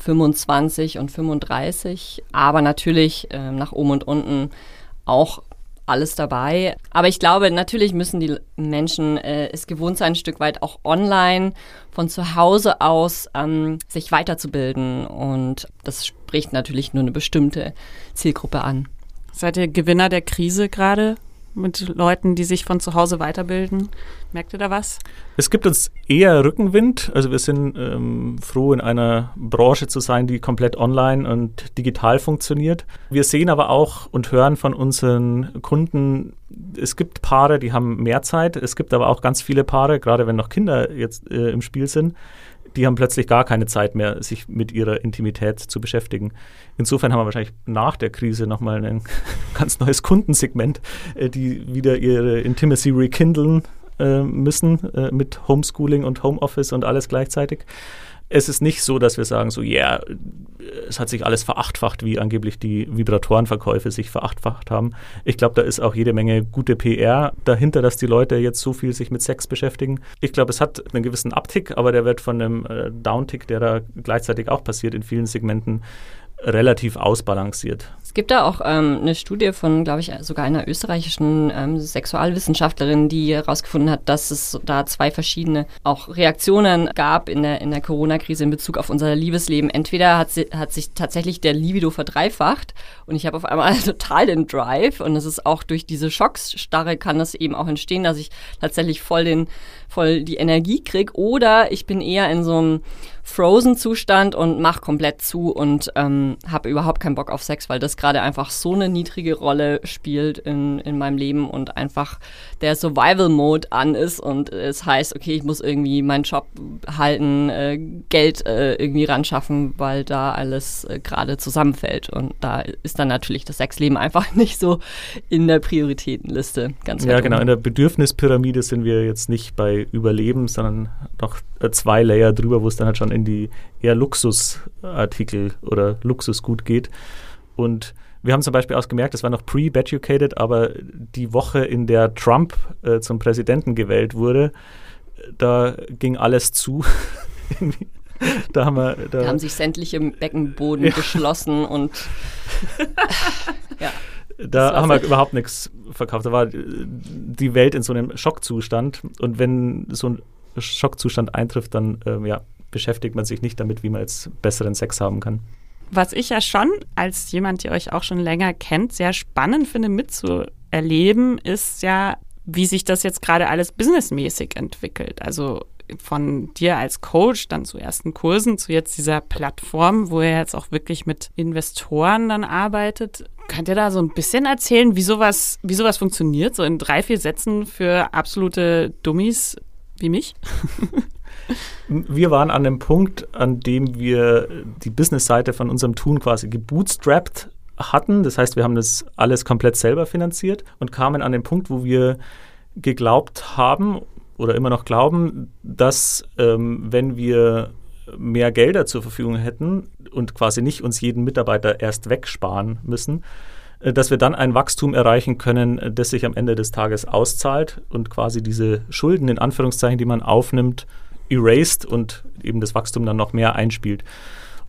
25 und 35, aber natürlich ähm, nach oben und unten auch alles dabei. Aber ich glaube, natürlich müssen die Menschen äh, es gewohnt sein, ein Stück weit auch online von zu Hause aus ähm, sich weiterzubilden. Und das spricht natürlich nur eine bestimmte Zielgruppe an. Seid ihr Gewinner der Krise gerade? Mit Leuten, die sich von zu Hause weiterbilden? Merkt ihr da was? Es gibt uns eher Rückenwind. Also wir sind ähm, froh, in einer Branche zu sein, die komplett online und digital funktioniert. Wir sehen aber auch und hören von unseren Kunden, es gibt Paare, die haben mehr Zeit. Es gibt aber auch ganz viele Paare, gerade wenn noch Kinder jetzt äh, im Spiel sind, die haben plötzlich gar keine Zeit mehr, sich mit ihrer Intimität zu beschäftigen. Insofern haben wir wahrscheinlich nach der Krise nochmal ein *laughs* ganz neues Kundensegment, äh, die wieder ihre Intimacy rekindlen äh, müssen äh, mit Homeschooling und Homeoffice und alles gleichzeitig es ist nicht so, dass wir sagen, so, ja, yeah, es hat sich alles verachtfacht, wie angeblich die Vibratorenverkäufe sich verachtfacht haben. Ich glaube, da ist auch jede Menge gute PR dahinter, dass die Leute jetzt so viel sich mit Sex beschäftigen. Ich glaube, es hat einen gewissen Abtick, aber der wird von einem äh, Downtick, der da gleichzeitig auch passiert in vielen Segmenten, relativ ausbalanciert. Gibt da auch ähm, eine Studie von, glaube ich, sogar einer österreichischen ähm, Sexualwissenschaftlerin, die herausgefunden hat, dass es da zwei verschiedene auch Reaktionen gab in der, in der Corona-Krise in Bezug auf unser Liebesleben. Entweder hat, sie, hat sich tatsächlich der Libido verdreifacht und ich habe auf einmal *laughs* total den Drive und es ist auch durch diese Schocksstarre kann das eben auch entstehen, dass ich tatsächlich voll den voll die Energie kriege oder ich bin eher in so einem Frozen-Zustand und mach komplett zu und ähm, habe überhaupt keinen Bock auf Sex, weil das gerade einfach so eine niedrige Rolle spielt in, in meinem Leben und einfach der Survival-Mode an ist und es heißt, okay, ich muss irgendwie meinen Job halten, äh, Geld äh, irgendwie ran schaffen, weil da alles äh, gerade zusammenfällt und da ist dann natürlich das Sexleben *laughs* einfach nicht so in der Prioritätenliste. Ganz ja, genau. In der Bedürfnispyramide sind wir jetzt nicht bei Überleben, sondern noch zwei Layer drüber, wo es dann halt schon in die eher Luxusartikel oder Luxusgut geht. Und wir haben zum Beispiel auch gemerkt, das war noch pre-beducated, aber die Woche, in der Trump äh, zum Präsidenten gewählt wurde, da ging alles zu. *laughs* da haben wir. Da, da, haben sich sämtliche Beckenboden ja. geschlossen und. *laughs* ja. Da haben wir überhaupt nichts verkauft. Da war die Welt in so einem Schockzustand. Und wenn so ein Schockzustand eintrifft, dann ähm, ja, beschäftigt man sich nicht damit, wie man jetzt besseren Sex haben kann. Was ich ja schon als jemand, der euch auch schon länger kennt, sehr spannend finde mitzuerleben, ist ja, wie sich das jetzt gerade alles businessmäßig entwickelt. Also von dir als Coach dann zu ersten Kursen, zu jetzt dieser Plattform, wo ihr jetzt auch wirklich mit Investoren dann arbeitet. Könnt ihr da so ein bisschen erzählen, wie sowas, wie sowas funktioniert, so in drei, vier Sätzen für absolute Dummies wie mich? *laughs* wir waren an dem Punkt, an dem wir die Business-Seite von unserem Tun quasi gebootstrapped hatten. Das heißt, wir haben das alles komplett selber finanziert und kamen an den Punkt, wo wir geglaubt haben oder immer noch glauben, dass ähm, wenn wir mehr Gelder zur Verfügung hätten und quasi nicht uns jeden Mitarbeiter erst wegsparen müssen, äh, dass wir dann ein Wachstum erreichen können, äh, das sich am Ende des Tages auszahlt und quasi diese Schulden in Anführungszeichen, die man aufnimmt, erased und eben das Wachstum dann noch mehr einspielt.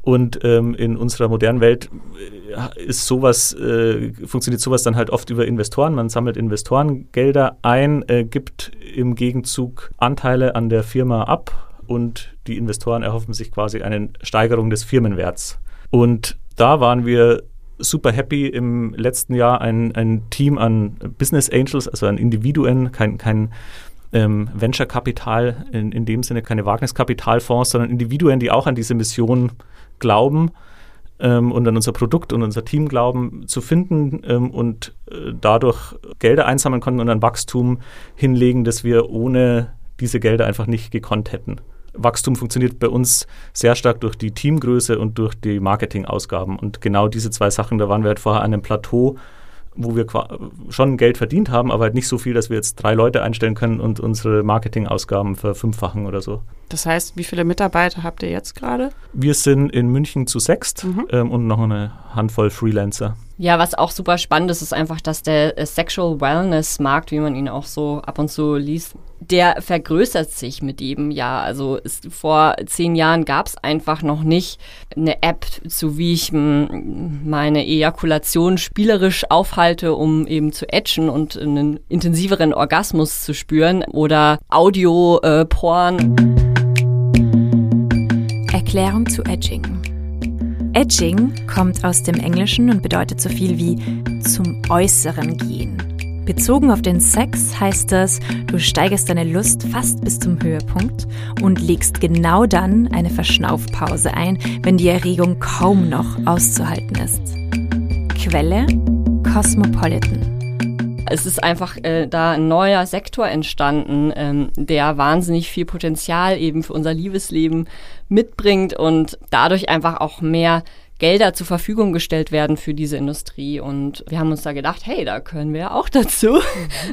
Und ähm, in unserer modernen Welt äh, ist sowas, äh, funktioniert sowas dann halt oft über Investoren. Man sammelt Investorengelder ein, äh, gibt im Gegenzug Anteile an der Firma ab und die Investoren erhoffen sich quasi eine Steigerung des Firmenwerts. Und da waren wir super happy im letzten Jahr ein, ein Team an Business Angels, also an Individuen, kein, kein ähm, Venture-Kapital in, in dem Sinne, keine Wagniskapitalfonds, sondern Individuen, die auch an diese Mission glauben ähm, und an unser Produkt und unser Team glauben, zu finden ähm, und äh, dadurch Gelder einsammeln konnten und ein Wachstum hinlegen, das wir ohne diese Gelder einfach nicht gekonnt hätten. Wachstum funktioniert bei uns sehr stark durch die Teamgröße und durch die Marketingausgaben. Und genau diese zwei Sachen, da waren wir halt vorher an einem Plateau wo wir schon Geld verdient haben, aber halt nicht so viel, dass wir jetzt drei Leute einstellen können und unsere Marketingausgaben verfünffachen oder so. Das heißt, wie viele Mitarbeiter habt ihr jetzt gerade? Wir sind in München zu sechst mhm. ähm, und noch eine Handvoll Freelancer. Ja, was auch super spannend ist, ist einfach, dass der äh, Sexual Wellness Markt, wie man ihn auch so ab und zu liest, der vergrößert sich mit jedem Jahr. Also ist, vor zehn Jahren gab es einfach noch nicht eine App, zu wie ich meine Ejakulation spielerisch aufhalte, um eben zu etchen und einen intensiveren Orgasmus zu spüren oder Audio-Porn. Äh, Erklärung zu Edging. Edging kommt aus dem Englischen und bedeutet so viel wie zum Äußeren gehen. Bezogen auf den Sex heißt das, du steigerst deine Lust fast bis zum Höhepunkt und legst genau dann eine Verschnaufpause ein, wenn die Erregung kaum noch auszuhalten ist. Quelle Cosmopolitan es ist einfach äh, da ein neuer Sektor entstanden, ähm, der wahnsinnig viel Potenzial eben für unser Liebesleben mitbringt und dadurch einfach auch mehr Gelder zur Verfügung gestellt werden für diese Industrie. Und wir haben uns da gedacht, hey, da können wir ja auch *laughs* dazu.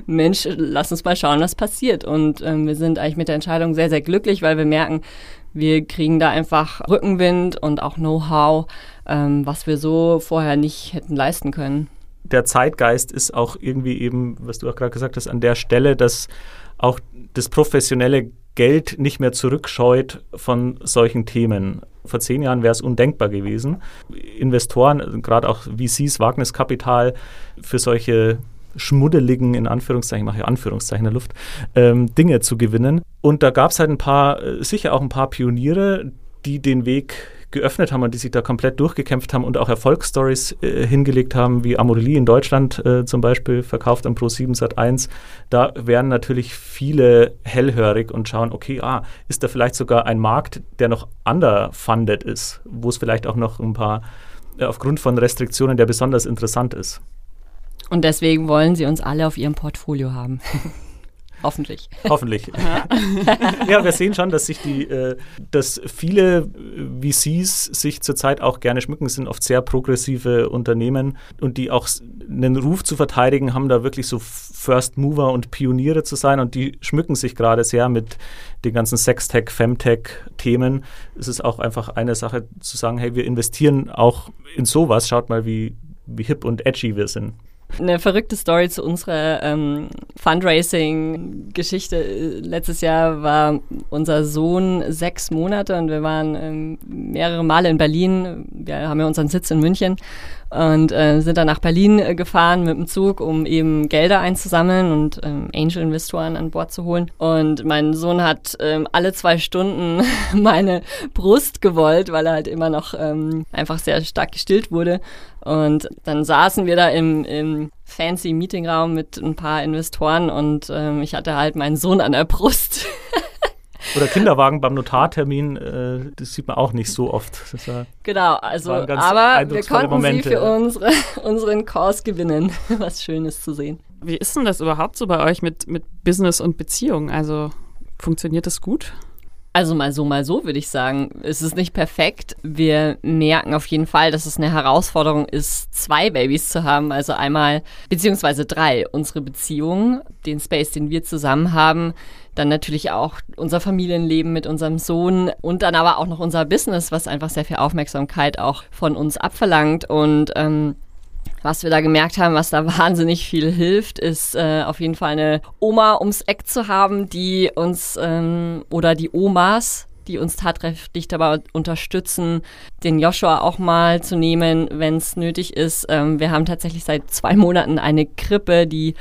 Mensch, lass uns mal schauen, was passiert. Und ähm, wir sind eigentlich mit der Entscheidung sehr, sehr glücklich, weil wir merken, wir kriegen da einfach Rückenwind und auch Know-how, ähm, was wir so vorher nicht hätten leisten können der Zeitgeist ist auch irgendwie eben, was du auch gerade gesagt hast, an der Stelle, dass auch das professionelle Geld nicht mehr zurückscheut von solchen Themen. Vor zehn Jahren wäre es undenkbar gewesen, Investoren, gerade auch VCs, Wagniskapital für solche schmuddeligen, in Anführungszeichen, ich mache ja Anführungszeichen in der Luft, ähm, Dinge zu gewinnen. Und da gab es halt ein paar, äh, sicher auch ein paar Pioniere, die den Weg geöffnet haben und die sich da komplett durchgekämpft haben und auch Erfolgsstories äh, hingelegt haben, wie Amorelie in Deutschland äh, zum Beispiel, verkauft am Pro7 Sat 1, da werden natürlich viele hellhörig und schauen, okay, ah, ist da vielleicht sogar ein Markt, der noch underfunded ist, wo es vielleicht auch noch ein paar, äh, aufgrund von Restriktionen, der besonders interessant ist. Und deswegen wollen sie uns alle auf ihrem Portfolio haben. *laughs* Hoffentlich. Hoffentlich. *laughs* *laughs* ja, wir sehen schon, dass sich die, äh, dass viele VCs sich zurzeit auch gerne schmücken, es sind oft sehr progressive Unternehmen und die auch einen Ruf zu verteidigen haben, da wirklich so First Mover und Pioniere zu sein und die schmücken sich gerade sehr mit den ganzen Sextech, Femtech-Themen. Es ist auch einfach eine Sache zu sagen, hey, wir investieren auch in sowas, schaut mal, wie, wie hip und edgy wir sind. Eine verrückte Story zu unserer ähm, Fundraising-Geschichte. Letztes Jahr war unser Sohn sechs Monate und wir waren ähm, mehrere Male in Berlin. Wir haben ja unseren Sitz in München und äh, sind dann nach Berlin äh, gefahren mit dem Zug, um eben Gelder einzusammeln und ähm, Angel-Investoren an Bord zu holen. Und mein Sohn hat ähm, alle zwei Stunden *laughs* meine Brust gewollt, weil er halt immer noch ähm, einfach sehr stark gestillt wurde. Und dann saßen wir da im, im fancy Meetingraum mit ein paar Investoren und ähm, ich hatte halt meinen Sohn an der Brust. *laughs* Oder Kinderwagen beim Notartermin, äh, das sieht man auch nicht so oft. genau, also aber wir konnten Momente. sie für unsere, *laughs* unseren Kurs gewinnen. *laughs* Was Schönes zu sehen. Wie ist denn das überhaupt so bei euch mit, mit Business und Beziehung? Also funktioniert das gut? Also mal so, mal so würde ich sagen. Es ist nicht perfekt. Wir merken auf jeden Fall, dass es eine Herausforderung ist, zwei Babys zu haben. Also einmal, beziehungsweise drei. Unsere Beziehung, den Space, den wir zusammen haben. Dann natürlich auch unser Familienleben mit unserem Sohn und dann aber auch noch unser Business, was einfach sehr viel Aufmerksamkeit auch von uns abverlangt. Und ähm, was wir da gemerkt haben, was da *laughs* wahnsinnig viel hilft, ist äh, auf jeden Fall eine Oma ums Eck zu haben, die uns ähm, oder die Omas, die uns tatkräftig dabei unterstützen, den Joshua auch mal zu nehmen, wenn es nötig ist. Ähm, wir haben tatsächlich seit zwei Monaten eine Krippe, die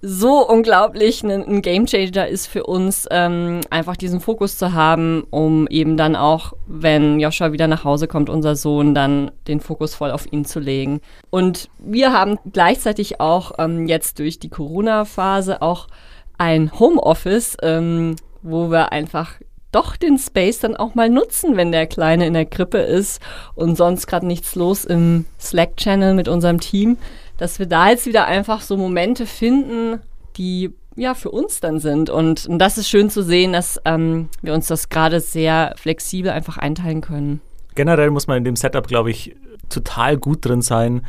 so unglaublich ein, Gamechanger ist für uns, ähm, einfach diesen Fokus zu haben, um eben dann auch, wenn Joshua wieder nach Hause kommt, unser Sohn, dann den Fokus voll auf ihn zu legen. Und wir haben gleichzeitig auch ähm, jetzt durch die Corona-Phase auch ein Homeoffice, ähm, wo wir einfach doch den Space dann auch mal nutzen, wenn der Kleine in der Krippe ist und sonst gerade nichts los im Slack-Channel mit unserem Team dass wir da jetzt wieder einfach so Momente finden, die ja für uns dann sind. Und, und das ist schön zu sehen, dass ähm, wir uns das gerade sehr flexibel einfach einteilen können. Generell muss man in dem Setup, glaube ich, total gut drin sein,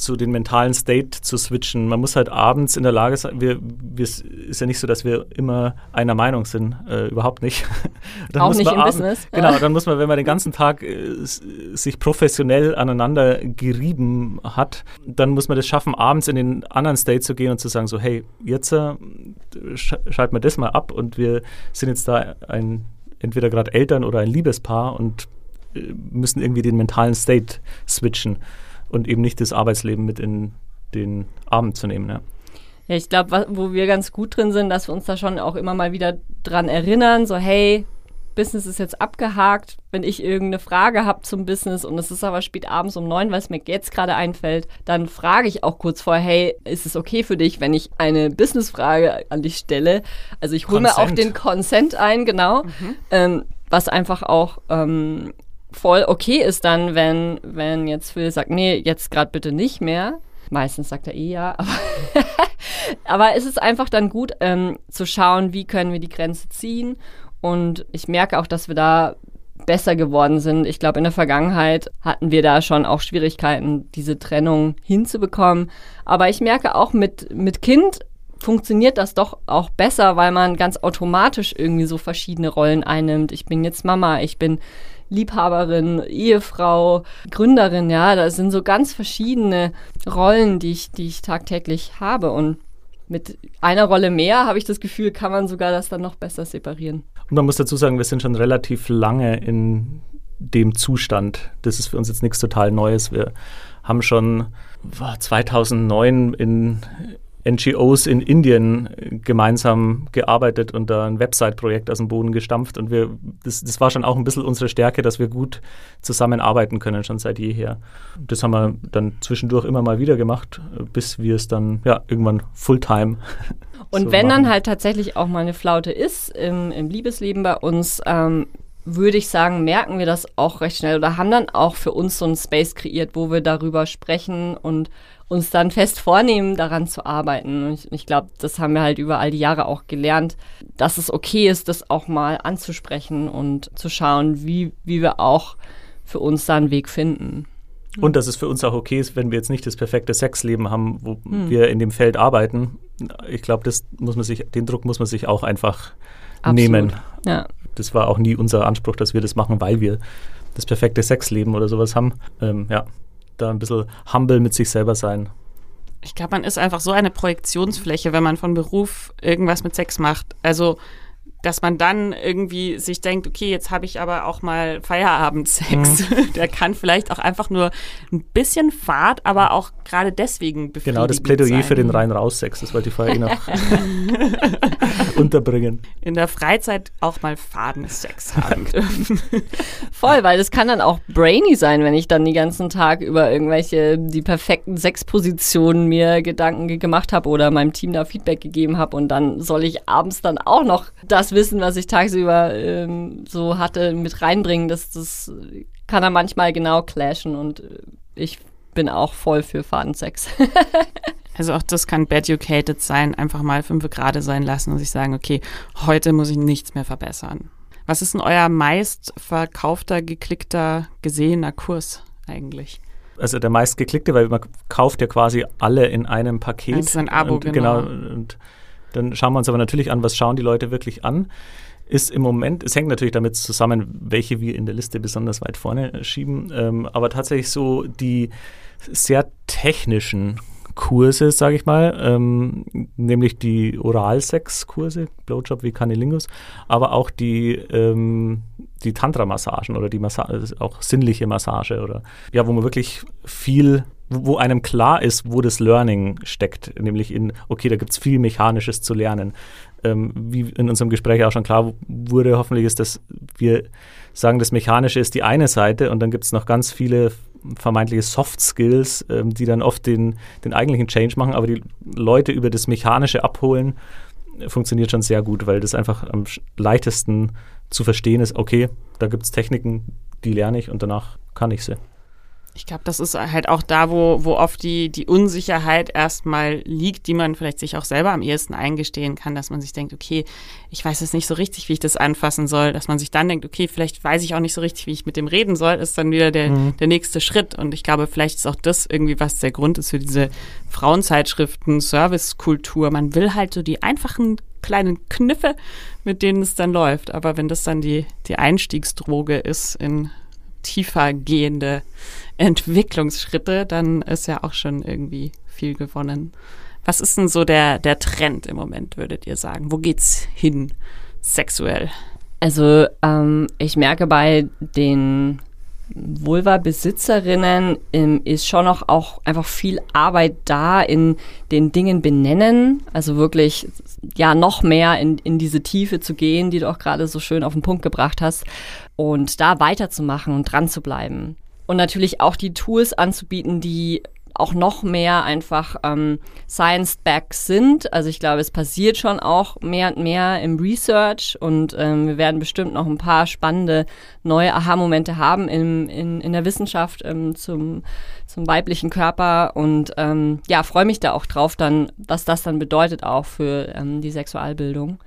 so den mentalen State zu switchen. Man muss halt abends in der Lage sein, wir, wir ist ja nicht so, dass wir immer einer Meinung sind, äh, überhaupt nicht. *laughs* dann Auch nicht im abends, Business. *laughs* Genau, dann muss man, wenn man den ganzen Tag äh, sich professionell aneinander gerieben hat, dann muss man das schaffen, abends in den anderen State zu gehen und zu sagen, so hey, jetzt äh, sch schalten wir das mal ab und wir sind jetzt da ein entweder gerade Eltern oder ein Liebespaar und äh, müssen irgendwie den mentalen State switchen und eben nicht das Arbeitsleben mit in den Abend zu nehmen. Ja. Ja, ich glaube, wo wir ganz gut drin sind, dass wir uns da schon auch immer mal wieder dran erinnern, so hey, Business ist jetzt abgehakt. Wenn ich irgendeine Frage habe zum Business und es ist aber spät abends um neun, weil es mir jetzt gerade einfällt, dann frage ich auch kurz vorher, hey, ist es okay für dich, wenn ich eine Businessfrage an dich stelle? Also ich hole mir auch den Consent ein, genau. Mhm. Ähm, was einfach auch ähm, voll okay ist dann, wenn, wenn jetzt Phil sagt, nee, jetzt gerade bitte nicht mehr. Meistens sagt er eh ja, *laughs* aber, aber es ist einfach dann gut ähm, zu schauen, wie können wir die Grenze ziehen. Und ich merke auch, dass wir da besser geworden sind. Ich glaube, in der Vergangenheit hatten wir da schon auch Schwierigkeiten, diese Trennung hinzubekommen. Aber ich merke auch mit, mit Kind funktioniert das doch auch besser, weil man ganz automatisch irgendwie so verschiedene Rollen einnimmt. Ich bin jetzt Mama, ich bin Liebhaberin, Ehefrau, Gründerin, ja, das sind so ganz verschiedene Rollen, die ich, die ich tagtäglich habe. Und mit einer Rolle mehr habe ich das Gefühl, kann man sogar das dann noch besser separieren. Und man muss dazu sagen, wir sind schon relativ lange in dem Zustand. Das ist für uns jetzt nichts total Neues. Wir haben schon 2009 in NGOs in Indien gemeinsam gearbeitet und da ein Website-Projekt aus dem Boden gestampft. Und wir, das, das war schon auch ein bisschen unsere Stärke, dass wir gut zusammenarbeiten können, schon seit jeher. Das haben wir dann zwischendurch immer mal wieder gemacht, bis wir es dann ja irgendwann Fulltime. *laughs* Und so wenn machen. dann halt tatsächlich auch mal eine Flaute ist im, im Liebesleben bei uns, ähm, würde ich sagen, merken wir das auch recht schnell oder haben dann auch für uns so einen Space kreiert, wo wir darüber sprechen und uns dann fest vornehmen, daran zu arbeiten. Und ich, ich glaube, das haben wir halt über all die Jahre auch gelernt, dass es okay ist, das auch mal anzusprechen und zu schauen, wie, wie wir auch für uns da einen Weg finden. Und dass es für uns auch okay ist, wenn wir jetzt nicht das perfekte Sexleben haben, wo hm. wir in dem Feld arbeiten. Ich glaube, das muss man sich, den Druck muss man sich auch einfach Absolut. nehmen. Ja. Das war auch nie unser Anspruch, dass wir das machen, weil wir das perfekte Sexleben oder sowas haben. Ähm, ja, da ein bisschen humble mit sich selber sein. Ich glaube, man ist einfach so eine Projektionsfläche, wenn man von Beruf irgendwas mit Sex macht. Also dass man dann irgendwie sich denkt, okay, jetzt habe ich aber auch mal Feierabendsex. Mhm. *laughs* Der kann vielleicht auch einfach nur ein bisschen Fahrt, aber auch gerade deswegen befriedigend Genau, das Plädoyer sein. für den rein-raus-Sex, das wollte ich vorher eh noch *laughs* *laughs* unterbringen. In der Freizeit auch mal Fadensex haben dürfen. Voll, weil das kann dann auch brainy sein, wenn ich dann den ganzen Tag über irgendwelche, die perfekten Sexpositionen mir Gedanken gemacht habe oder meinem Team da Feedback gegeben habe und dann soll ich abends dann auch noch das das Wissen, was ich tagsüber ähm, so hatte, mit reinbringen. Das, das kann er manchmal genau clashen und äh, ich bin auch voll für Fadensex. *laughs* also auch das kann bad-educated sein, einfach mal fünf Grade sein lassen und sich sagen, okay, heute muss ich nichts mehr verbessern. Was ist denn euer meist verkaufter, geklickter, gesehener Kurs eigentlich? Also der meist geklickte, weil man kauft ja quasi alle in einem Paket. Das ist ein Abo, und, genau. genau und dann schauen wir uns aber natürlich an, was schauen die Leute wirklich an. Ist im Moment, es hängt natürlich damit zusammen, welche wir in der Liste besonders weit vorne schieben, ähm, aber tatsächlich so die sehr technischen Kurse, sage ich mal, ähm, nämlich die Oralsex-Kurse, Blowjob wie Canilingus, aber auch die, ähm, die Tantra-Massagen oder die Massa auch sinnliche Massage oder ja, wo man wirklich viel wo einem klar ist, wo das Learning steckt, nämlich in, okay, da gibt es viel Mechanisches zu lernen. Ähm, wie in unserem Gespräch auch schon klar wurde, hoffentlich ist, dass wir sagen, das Mechanische ist die eine Seite und dann gibt es noch ganz viele vermeintliche Soft Skills, ähm, die dann oft den, den eigentlichen Change machen, aber die Leute über das Mechanische abholen, funktioniert schon sehr gut, weil das einfach am leichtesten zu verstehen ist, okay, da gibt es Techniken, die lerne ich und danach kann ich sie. Ich glaube, das ist halt auch da, wo, wo oft die, die Unsicherheit erstmal liegt, die man vielleicht sich auch selber am ehesten eingestehen kann, dass man sich denkt, okay, ich weiß jetzt nicht so richtig, wie ich das anfassen soll, dass man sich dann denkt, okay, vielleicht weiß ich auch nicht so richtig, wie ich mit dem reden soll, ist dann wieder der, mhm. der nächste Schritt. Und ich glaube, vielleicht ist auch das irgendwie, was der Grund ist für diese Frauenzeitschriften, Servicekultur. Man will halt so die einfachen kleinen Kniffe, mit denen es dann läuft. Aber wenn das dann die, die Einstiegsdroge ist in tiefer gehende Entwicklungsschritte, dann ist ja auch schon irgendwie viel gewonnen. Was ist denn so der, der Trend im Moment, würdet ihr sagen? Wo geht's hin sexuell? Also ähm, ich merke bei den Vulva-Besitzerinnen ähm, ist schon noch auch einfach viel Arbeit da in den Dingen benennen. Also wirklich ja noch mehr in, in diese Tiefe zu gehen, die du auch gerade so schön auf den Punkt gebracht hast. Und da weiterzumachen und dran zu bleiben und natürlich auch die Tools anzubieten, die auch noch mehr einfach ähm, Science-Back sind. Also ich glaube, es passiert schon auch mehr und mehr im Research und ähm, wir werden bestimmt noch ein paar spannende neue Aha-Momente haben in, in, in der Wissenschaft ähm, zum, zum weiblichen Körper und ähm, ja, freue mich da auch drauf, dann, was das dann bedeutet auch für ähm, die Sexualbildung.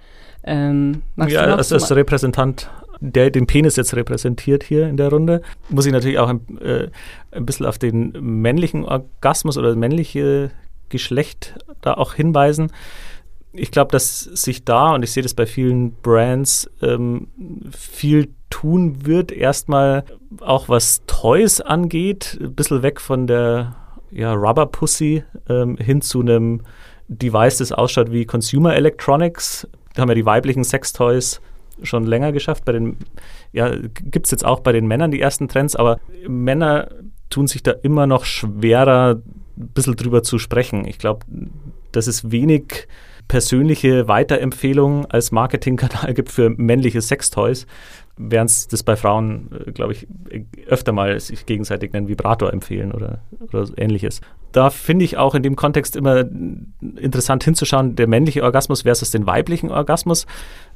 Ähm, ja, als, als Repräsentant der den Penis jetzt repräsentiert hier in der Runde, muss ich natürlich auch ein, äh, ein bisschen auf den männlichen Orgasmus oder männliche Geschlecht da auch hinweisen. Ich glaube, dass sich da, und ich sehe das bei vielen Brands, ähm, viel tun wird. Erstmal auch was Toys angeht, ein bisschen weg von der ja, Rubber Pussy ähm, hin zu einem Device, das ausschaut wie Consumer Electronics. Da haben wir die weiblichen Sextoys schon länger geschafft. Bei den, ja, gibt es jetzt auch bei den Männern die ersten Trends, aber Männer tun sich da immer noch schwerer, ein bisschen drüber zu sprechen. Ich glaube, dass es wenig persönliche Weiterempfehlungen als Marketingkanal *laughs* gibt für männliche Sextoys, während es das bei Frauen, äh, glaube ich, öfter mal sich gegenseitig einen Vibrator empfehlen oder, oder ähnliches. Da finde ich auch in dem Kontext immer interessant hinzuschauen, der männliche Orgasmus versus den weiblichen Orgasmus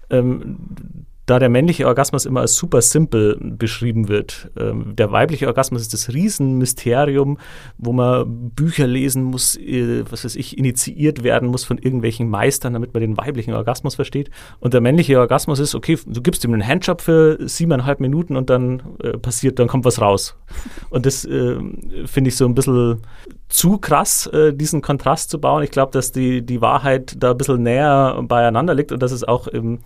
ähm, da der männliche Orgasmus immer als super simpel beschrieben wird. Ähm, der weibliche Orgasmus ist das Riesenmysterium, wo man Bücher lesen muss, äh, was weiß ich, initiiert werden muss von irgendwelchen Meistern, damit man den weiblichen Orgasmus versteht. Und der männliche Orgasmus ist, okay, du gibst ihm einen Handjob für siebeneinhalb Minuten und dann äh, passiert, dann kommt was raus. Und das äh, finde ich so ein bisschen zu krass, äh, diesen Kontrast zu bauen. Ich glaube, dass die, die Wahrheit da ein bisschen näher beieinander liegt und dass es auch im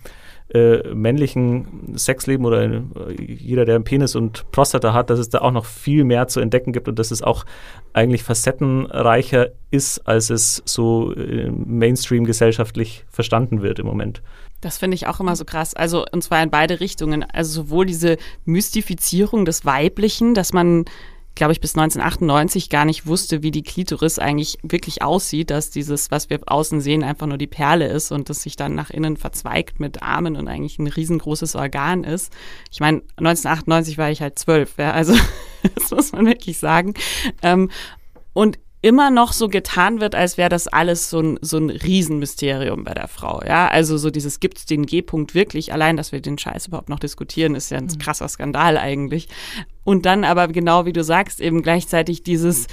äh, männlichen Sexleben oder äh, jeder, der einen Penis und Prostata hat, dass es da auch noch viel mehr zu entdecken gibt und dass es auch eigentlich facettenreicher ist, als es so äh, Mainstream gesellschaftlich verstanden wird im Moment. Das finde ich auch immer so krass. Also, und zwar in beide Richtungen. Also sowohl diese Mystifizierung des Weiblichen, dass man glaube ich, bis 1998 gar nicht wusste, wie die Klitoris eigentlich wirklich aussieht, dass dieses, was wir außen sehen, einfach nur die Perle ist und das sich dann nach innen verzweigt mit Armen und eigentlich ein riesengroßes Organ ist. Ich meine, 1998 war ich halt zwölf, ja, also *laughs* das muss man wirklich sagen. Ähm, und immer noch so getan wird, als wäre das alles so ein, so ein Riesenmysterium bei der Frau. Ja, also so dieses gibt es den G-Punkt wirklich. Allein, dass wir den Scheiß überhaupt noch diskutieren, ist ja ein mhm. krasser Skandal eigentlich. Und dann aber genau wie du sagst, eben gleichzeitig dieses,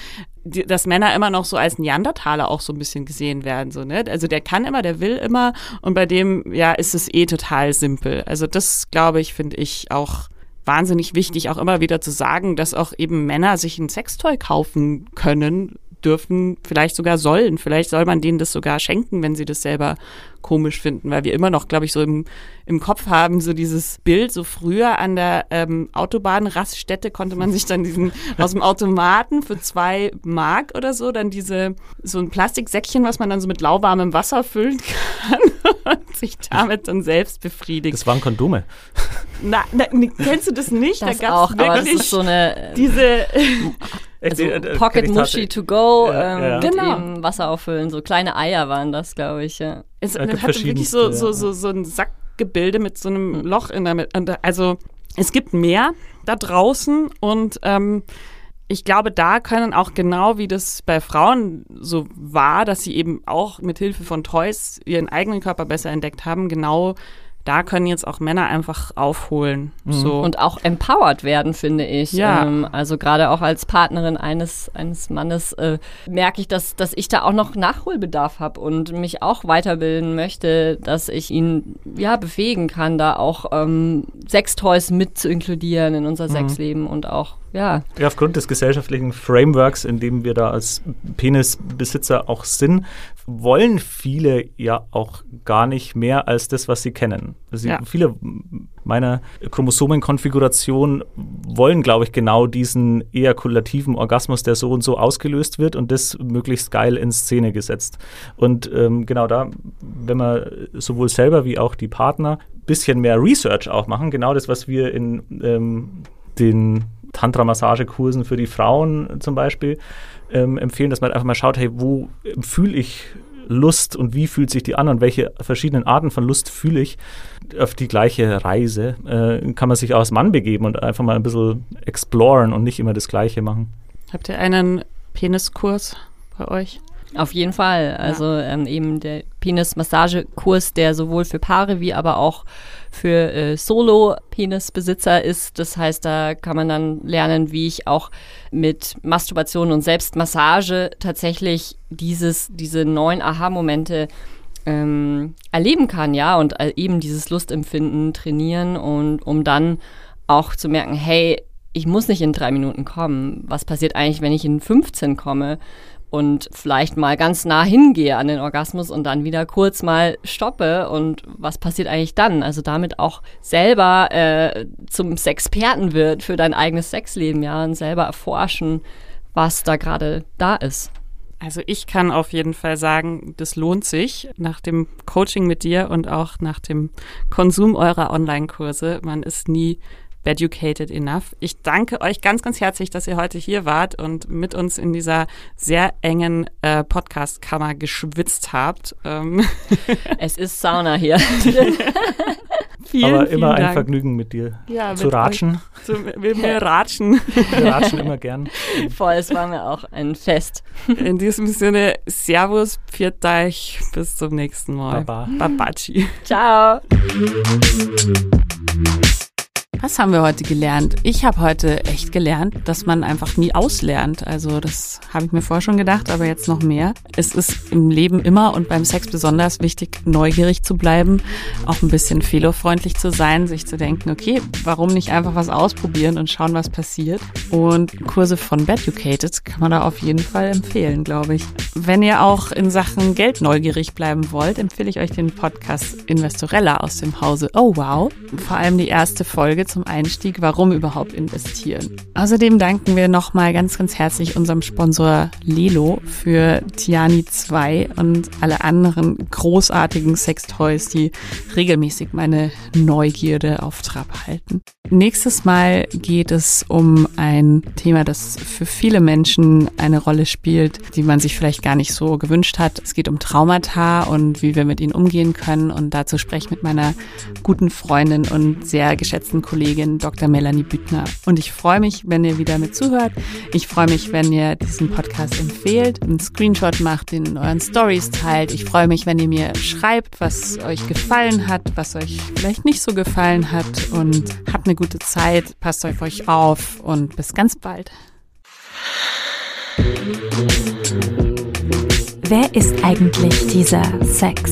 dass Männer immer noch so als Neandertaler auch so ein bisschen gesehen werden. So, ne? Also der kann immer, der will immer und bei dem, ja, ist es eh total simpel. Also das, glaube ich, finde ich auch wahnsinnig wichtig, auch immer wieder zu sagen, dass auch eben Männer sich ein Sextoy kaufen können, dürfen, vielleicht sogar sollen. Vielleicht soll man denen das sogar schenken, wenn sie das selber komisch finden, weil wir immer noch, glaube ich, so im, im Kopf haben, so dieses Bild, so früher an der ähm, Autobahnraststätte konnte man sich dann diesen *laughs* aus dem Automaten für zwei Mark oder so, dann diese, so ein Plastiksäckchen, was man dann so mit lauwarmem Wasser füllen kann *laughs* und sich damit dann selbst befriedigt. Das waren Kondome. Na, na kennst du das nicht? Das da gab es wirklich so eine diese *laughs* also Pocket Mushy to go, ja, ähm, ja. genau. mit Wasser auffüllen. So kleine Eier waren das, glaube ich. Ja. Es ja, hat wirklich so, so, so, so ein Sackgebilde mit so einem hm. Loch in der Mitte. Also es gibt mehr da draußen und ähm, ich glaube, da können auch genau wie das bei Frauen so war, dass sie eben auch mit Hilfe von Toys ihren eigenen Körper besser entdeckt haben, genau da können jetzt auch Männer einfach aufholen. Mhm. So. Und auch empowered werden, finde ich. Ja. Ähm, also gerade auch als Partnerin eines, eines Mannes äh, merke ich, dass, dass ich da auch noch Nachholbedarf habe und mich auch weiterbilden möchte, dass ich ihn ja befähigen kann, da auch ähm, Sextoys mit zu inkludieren in unser mhm. Sexleben und auch ja. ja. Aufgrund des gesellschaftlichen Frameworks, in dem wir da als Penisbesitzer auch sind, wollen viele ja auch gar nicht mehr als das, was sie kennen. Sie, ja. Viele meiner Chromosomenkonfiguration wollen, glaube ich, genau diesen ejakulativen Orgasmus, der so und so ausgelöst wird und das möglichst geil in Szene gesetzt. Und ähm, genau da, wenn man sowohl selber wie auch die Partner ein bisschen mehr Research auch machen, genau das, was wir in ähm, den Tantra-Massagekursen für die Frauen zum Beispiel ähm, empfehlen, dass man einfach mal schaut, hey, wo fühle ich Lust und wie fühlt sich die an und welche verschiedenen Arten von Lust fühle ich auf die gleiche Reise, äh, kann man sich auch als Mann begeben und einfach mal ein bisschen exploren und nicht immer das Gleiche machen. Habt ihr einen Peniskurs bei euch? Auf jeden Fall. Also ja. ähm, eben der Penis-Massagekurs, der sowohl für Paare wie aber auch für äh, Solo-Penisbesitzer ist. Das heißt, da kann man dann lernen, wie ich auch mit Masturbation und Selbstmassage tatsächlich dieses, diese neuen Aha-Momente ähm, erleben kann, ja, und äh, eben dieses Lustempfinden trainieren und um dann auch zu merken, hey, ich muss nicht in drei Minuten kommen. Was passiert eigentlich, wenn ich in 15 komme? Und vielleicht mal ganz nah hingehe an den Orgasmus und dann wieder kurz mal stoppe und was passiert eigentlich dann? Also damit auch selber äh, zum Sexperten wird für dein eigenes Sexleben, ja, und selber erforschen, was da gerade da ist. Also ich kann auf jeden Fall sagen, das lohnt sich nach dem Coaching mit dir und auch nach dem Konsum eurer Online-Kurse. Man ist nie Educated Enough. Ich danke euch ganz, ganz herzlich, dass ihr heute hier wart und mit uns in dieser sehr engen äh, Podcast-Kammer geschwitzt habt. Ähm. *laughs* Es ist Sauna hier. *laughs* *laughs* vielen, Aber immer ein Vergnügen mit dir ja, zu mit ratschen. Zu, mit mir ratschen. Wir ratschen immer gern. Voll, es war mir auch ein Fest. In diesem Sinne, Servus, pfiat euch, bis zum nächsten Mal. Baba. Babaci. Ciao. Was haben wir heute gelernt? Ich habe heute echt gelernt, dass man einfach nie auslernt. Also das habe ich mir vorher schon gedacht, aber jetzt noch mehr. Es ist im Leben immer und beim Sex besonders wichtig, neugierig zu bleiben, auch ein bisschen fehlerfreundlich zu sein, sich zu denken, okay, warum nicht einfach was ausprobieren und schauen, was passiert. Und Kurse von Beducated kann man da auf jeden Fall empfehlen, glaube ich. Wenn ihr auch in Sachen Geld neugierig bleiben wollt, empfehle ich euch den Podcast Investorella aus dem Hause Oh Wow. Vor allem die erste Folge zum Einstieg, warum überhaupt investieren. Außerdem danken wir nochmal ganz, ganz herzlich unserem Sponsor Lelo für Tiani 2 und alle anderen großartigen Sextoys, die regelmäßig meine Neugierde auf Trab halten. Nächstes Mal geht es um ein Thema, das für viele Menschen eine Rolle spielt, die man sich vielleicht gar nicht so gewünscht hat. Es geht um Traumata und wie wir mit ihnen umgehen können. Und dazu spreche ich mit meiner guten Freundin und sehr geschätzten Kollegin Dr. Melanie Büttner. Und ich freue mich, wenn ihr wieder mit zuhört. Ich freue mich, wenn ihr diesen Podcast empfehlt, einen Screenshot macht, den in euren Stories teilt. Ich freue mich, wenn ihr mir schreibt, was euch gefallen hat, was euch vielleicht nicht so gefallen hat und habt eine gute Zeit, passt auf euch auf und bis ganz bald. Wer ist eigentlich dieser Sex?